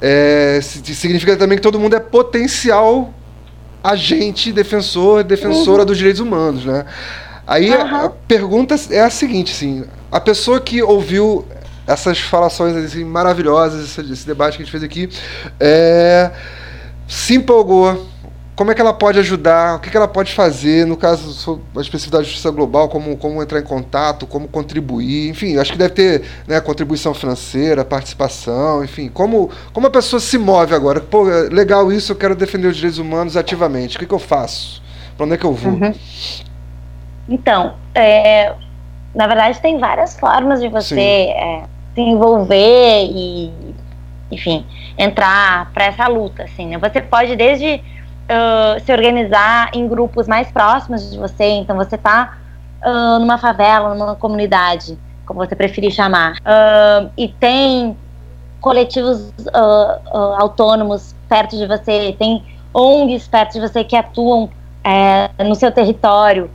é, significa também que todo mundo é potencial agente, defensor, defensora uhum. dos direitos humanos, né? Aí uhum. a, pergunta é a seguinte, assim, a pessoa que ouviu essas falações assim, maravilhosas, esse, esse, debate que a gente fez aqui, é, se empolgou, como é que ela pode ajudar, o que, que ela pode fazer, no caso da especificidade da justiça global, como, como entrar em contato, como contribuir, enfim, acho que deve ter né, contribuição financeira, participação, enfim, como, como a pessoa se move agora. Pô, é legal isso, eu quero defender os direitos humanos ativamente, o que, que eu faço? Para onde é que eu vou? Uhum. Então, é, na verdade tem várias formas de você é, se envolver e, enfim, entrar para essa luta, assim, né? Você pode desde uh, se organizar em grupos mais próximos de você. Então, você está uh, numa favela, numa comunidade, como você preferir chamar, uh, e tem coletivos autônomos perto de você, tem ONGs perto de você que atuam é, no seu território.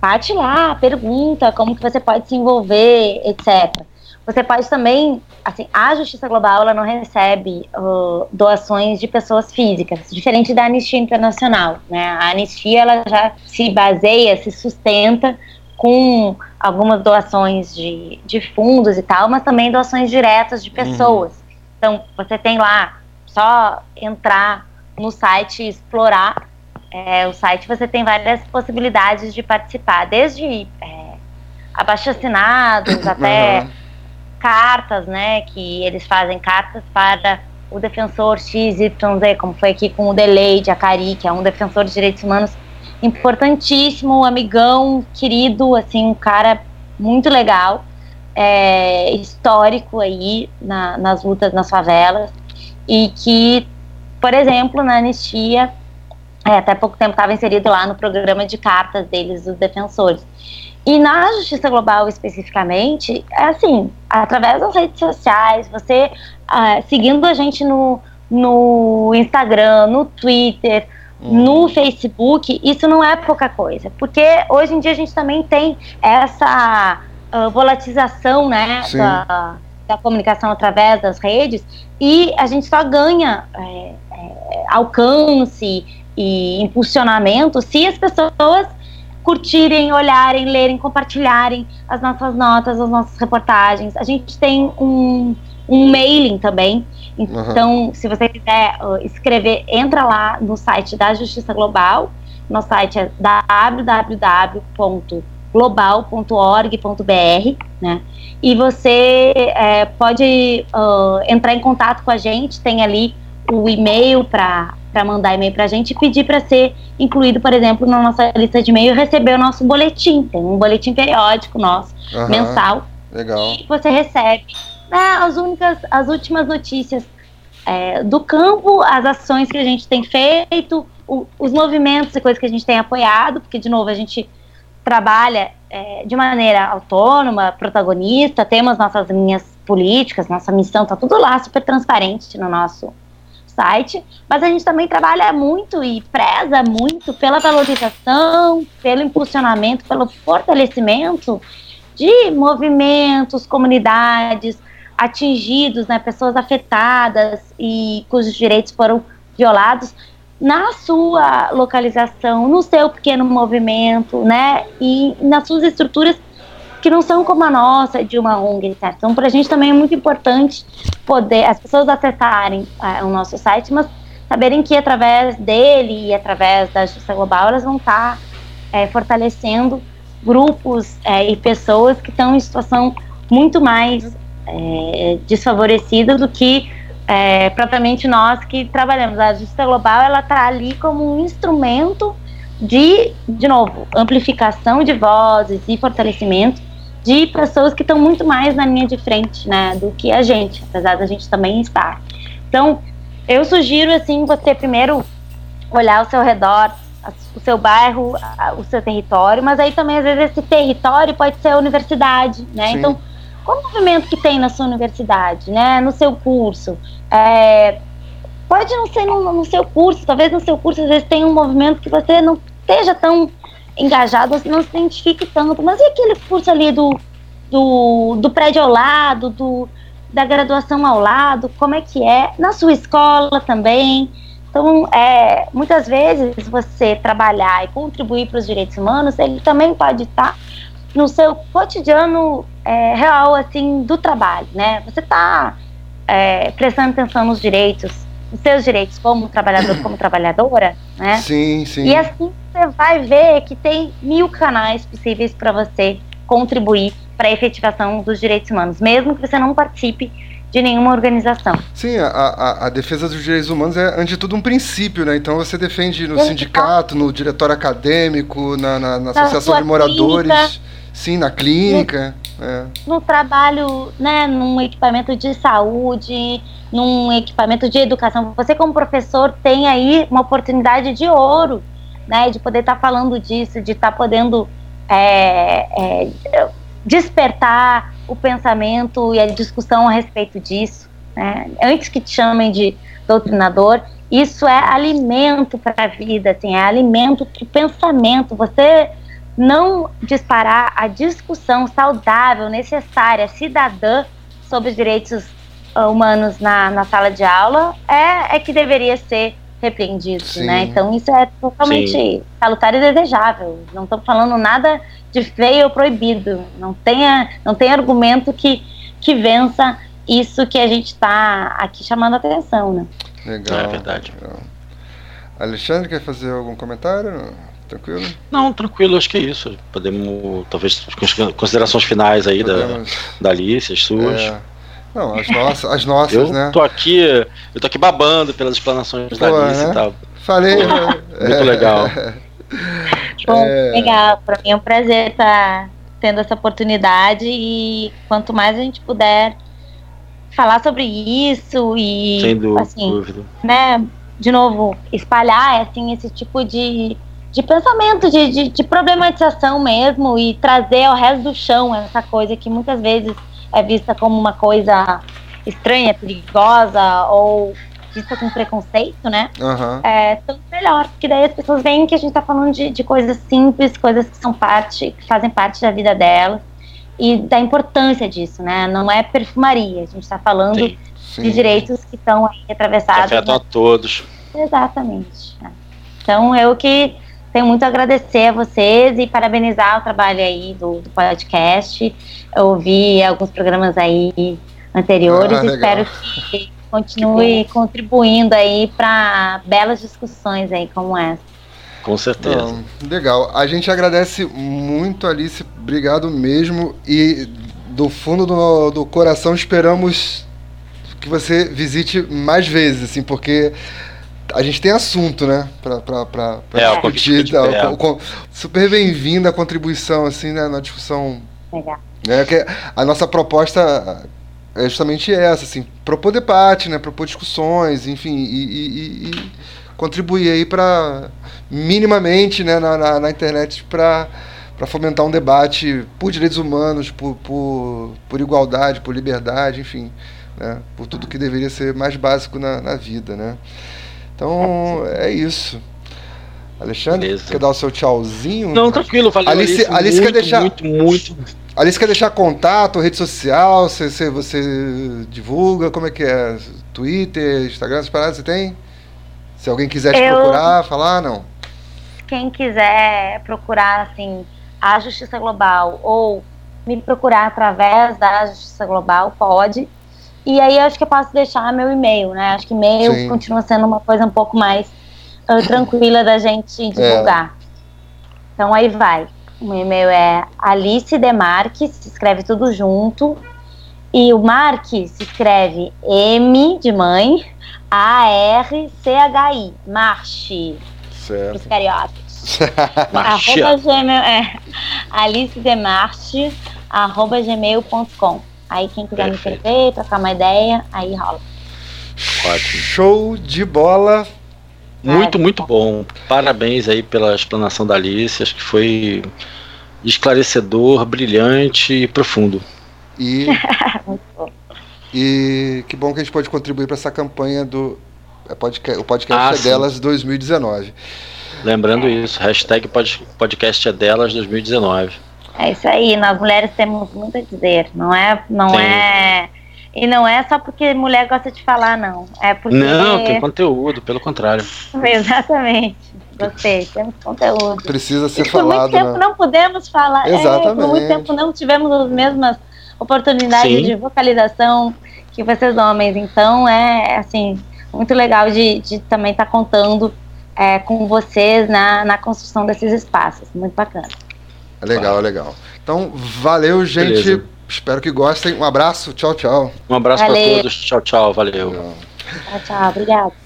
Parte lá, pergunta como que você pode se envolver, etc. Você pode também, assim, a Justiça Global ela não recebe uh, doações de pessoas físicas, diferente da Anistia Internacional, né? A Anistia ela já se baseia, se sustenta com algumas doações de, de fundos e tal, mas também doações diretas de pessoas. Uhum. Então, você tem lá, só entrar no site e explorar é, o site, você tem várias possibilidades de participar, desde é, abaixo-assinados até... Uhum cartas, né, que eles fazem cartas para o defensor XYZ, como foi aqui com o Delay de Acari, que é um defensor de direitos humanos importantíssimo, amigão, querido, assim, um cara muito legal, é, histórico aí na, nas lutas nas favelas, e que, por exemplo, na anistia, é, até pouco tempo estava inserido lá no programa de cartas deles, os defensores. E na justiça global especificamente, é assim, através das redes sociais, você uh, seguindo a gente no, no Instagram, no Twitter, uhum. no Facebook, isso não é pouca coisa. Porque hoje em dia a gente também tem essa uh, volatização né, da, da, comunicação através das redes e a gente só ganha é, é, alcance e impulsionamento se as pessoas curtirem, olharem, lerem, compartilharem as nossas notas, as nossas reportagens. A gente tem um, um mailing também. Então, uhum. se você quiser escrever, entra lá no site da Justiça Global. Nosso site é www.global.org.br, né? E você é, pode uh, entrar em contato com a gente, tem ali o e-mail para mandar e-mail para a gente e pedir para ser incluído, por exemplo, na nossa lista de e-mail e receber o nosso boletim. Tem um boletim periódico nosso, uhum, mensal. Legal. E você recebe né, as únicas, as últimas notícias é, do campo, as ações que a gente tem feito, o, os movimentos e coisas que a gente tem apoiado, porque, de novo, a gente trabalha é, de maneira autônoma, protagonista, temos nossas linhas políticas, nossa missão, está tudo lá super transparente no nosso site, mas a gente também trabalha muito e preza muito pela valorização, pelo impulsionamento, pelo fortalecimento de movimentos, comunidades atingidos, né, pessoas afetadas e cujos direitos foram violados na sua localização, no seu pequeno movimento, né, e nas suas estruturas que não são como a nossa, de uma ONG, certo? Então, para a gente também é muito importante poder, as pessoas acessarem é, o nosso site, mas saberem que através dele e através da Justiça Global, elas vão estar tá, é, fortalecendo grupos é, e pessoas que estão em situação muito mais é, desfavorecida do que é, propriamente nós que trabalhamos. A Justiça Global, ela está ali como um instrumento de, de novo, amplificação de vozes e fortalecimento de pessoas que estão muito mais na linha de frente, né, do que a gente, apesar da gente também estar. Então, eu sugiro assim você primeiro olhar ao seu redor, o seu bairro, o seu território, mas aí também às vezes esse território pode ser a universidade, né? Sim. Então, qual o movimento que tem na sua universidade, né? No seu curso, é, pode não ser no, no, seu curso, talvez no seu curso às vezes tem um movimento que você não esteja tão engajado, você não se identifique tanto. Mas e aquele curso ali do, do, do prédio ao lado, do, da graduação ao lado, como é que é? Na sua escola também. Então, é, muitas vezes você trabalhar e contribuir para os direitos humanos, ele também pode estar no seu cotidiano é, real, assim, do trabalho, né? Você está é, prestando atenção nos direitos, nos seus direitos como trabalhador, como trabalhadora, né? Sim, sim. E assim você vai ver que tem mil canais possíveis para você contribuir para a efetivação dos direitos humanos, mesmo que você não participe de nenhuma organização. Sim, a, a, a, defesa dos direitos humanos é, antes de tudo, um princípio, né? Então você defende no sindicato, no diretório acadêmico, na, na, na associação de moradores, clínica, sim, na clínica. É. no trabalho, né, num equipamento de saúde, num equipamento de educação. Você como professor tem aí uma oportunidade de ouro, né, de poder estar falando disso, de estar podendo é, é, despertar o pensamento e a discussão a respeito disso. Né? Antes que te chamem de doutrinador, isso é alimento para a vida, assim, é alimento para o pensamento. Você não disparar a discussão saudável, necessária, cidadã sobre os direitos uh, humanos na, na sala de aula é, é que deveria ser repreendido, Sim. né? Então isso é totalmente Sim. salutar e desejável. Não estamos falando nada de feio ou proibido. Não tenha, não tem argumento que, que vença isso que a gente está aqui chamando a atenção, né? Legal. É verdade. legal. Alexandre, quer fazer algum comentário? Tranquilo? Não, tranquilo, acho que é isso. Podemos, talvez, considerações finais aí da, Podemos- da Alice, as suas. é. Não, as nossas, as nossas eu né? tô aqui, eu tô aqui babando pelas explanações da Pô, Alice né? e tal. Falei. Pô, né? muito legal. Bom, É. legal. Para mim é um prazer estar tendo essa oportunidade e quanto mais a gente puder falar sobre isso e Sem dú- assim, dúvida. né, de novo, espalhar assim esse tipo de, de pensamento, de, de, de problematização mesmo e trazer ao resto do chão essa coisa que muitas vezes é vista como uma coisa estranha, perigosa ou vista com preconceito, né? Aham. é tanto melhor, porque daí as pessoas veem que a gente tá falando de, de coisas simples, coisas que são parte, que fazem parte da vida delas e da importância disso, né? Não é perfumaria, a gente tá falando Sim. Sim. de direitos que estão aí Que atravessados. afetam a todos. Exatamente. né? Então eu que tenho muito a agradecer a vocês e parabenizar o trabalho aí do, do podcast. Eu ouvi alguns programas aí anteriores Ah, e espero que continue contribuindo aí para belas discussões aí como essa. Com certeza. Não, legal. A gente agradece muito, Alice. Obrigado mesmo. E do fundo do, do coração esperamos que você visite mais vezes, assim, porque a gente tem assunto, né? Pra, pra, pra, pra É, discutir. Tá, super bem-vinda a contribuição, assim, né, na discussão Legal. é que a nossa proposta é justamente essa, assim, propor debate, né, propor discussões, enfim, e, e- e- e contribuir aí para minimamente, né, na, na, na internet para para fomentar um debate por direitos humanos, por, por, por igualdade, por liberdade, enfim, né, por tudo que deveria ser mais básico na, na vida, né. Então é isso. Alexandre, Beleza. quer dar o seu tchauzinho? Não, tranquilo, valeu. Alice- Alice quer muito, deixar- Muito, muito. Alice quer deixar contato, rede social, você, você, você divulga, como é que é? Twitter, Instagram, essas paradas você tem? Se alguém quiser te Eu- procurar, falar, não. Quem quiser procurar assim a Justiça Global ou me procurar através da Justiça Global, pode. E aí eu acho que eu posso deixar meu e-mail, né? Acho que e-mail Sim. continua sendo uma coisa um pouco mais ah, tranquila da gente divulgar. Então aí vai. O meu e-mail é Alice Demarque, se escreve tudo junto. E o Marque se escreve M de mãe, A-R-C-H-I. Marche, os Certo. cariotas. Marcha. Arroba gmail, é, Alice Demarche, arroba gmail.com. Aí quem quiser me Perfeito. escrever, trocar uma ideia, aí rola. Ótimo. Show de bola. Muito, muito bom. Parabéns aí pela explanação da Alice. Acho que foi esclarecedor, brilhante e profundo. E, Muito bom. e que bom que a gente pode contribuir para essa campanha do é, podca- o podcast Ah, é sim. delas 2019. Lembrando isso, hashtag pod- podcast é delas 2019. É isso aí, nós mulheres temos muito a dizer, não é, não Tem. é, e não é só porque mulher gosta de falar, não, é porque, Não, tem conteúdo, pelo contrário. exatamente, gostei, temos conteúdo. Precisa ser E por falado, muito tempo né? não pudemos falar, é, por Exatamente. muito tempo não tivemos as mesmas oportunidades Sim. de vocalização que vocês homens, então é assim muito legal de, de também estar contando é, com vocês na, na construção desses espaços, muito bacana. É legal, é legal. Então, valeu, gente. Beleza. Espero que gostem. Um abraço. Tchau, tchau. Um abraço para todos. Tchau, tchau. Valeu. Legal. Tchau, tchau, obrigada.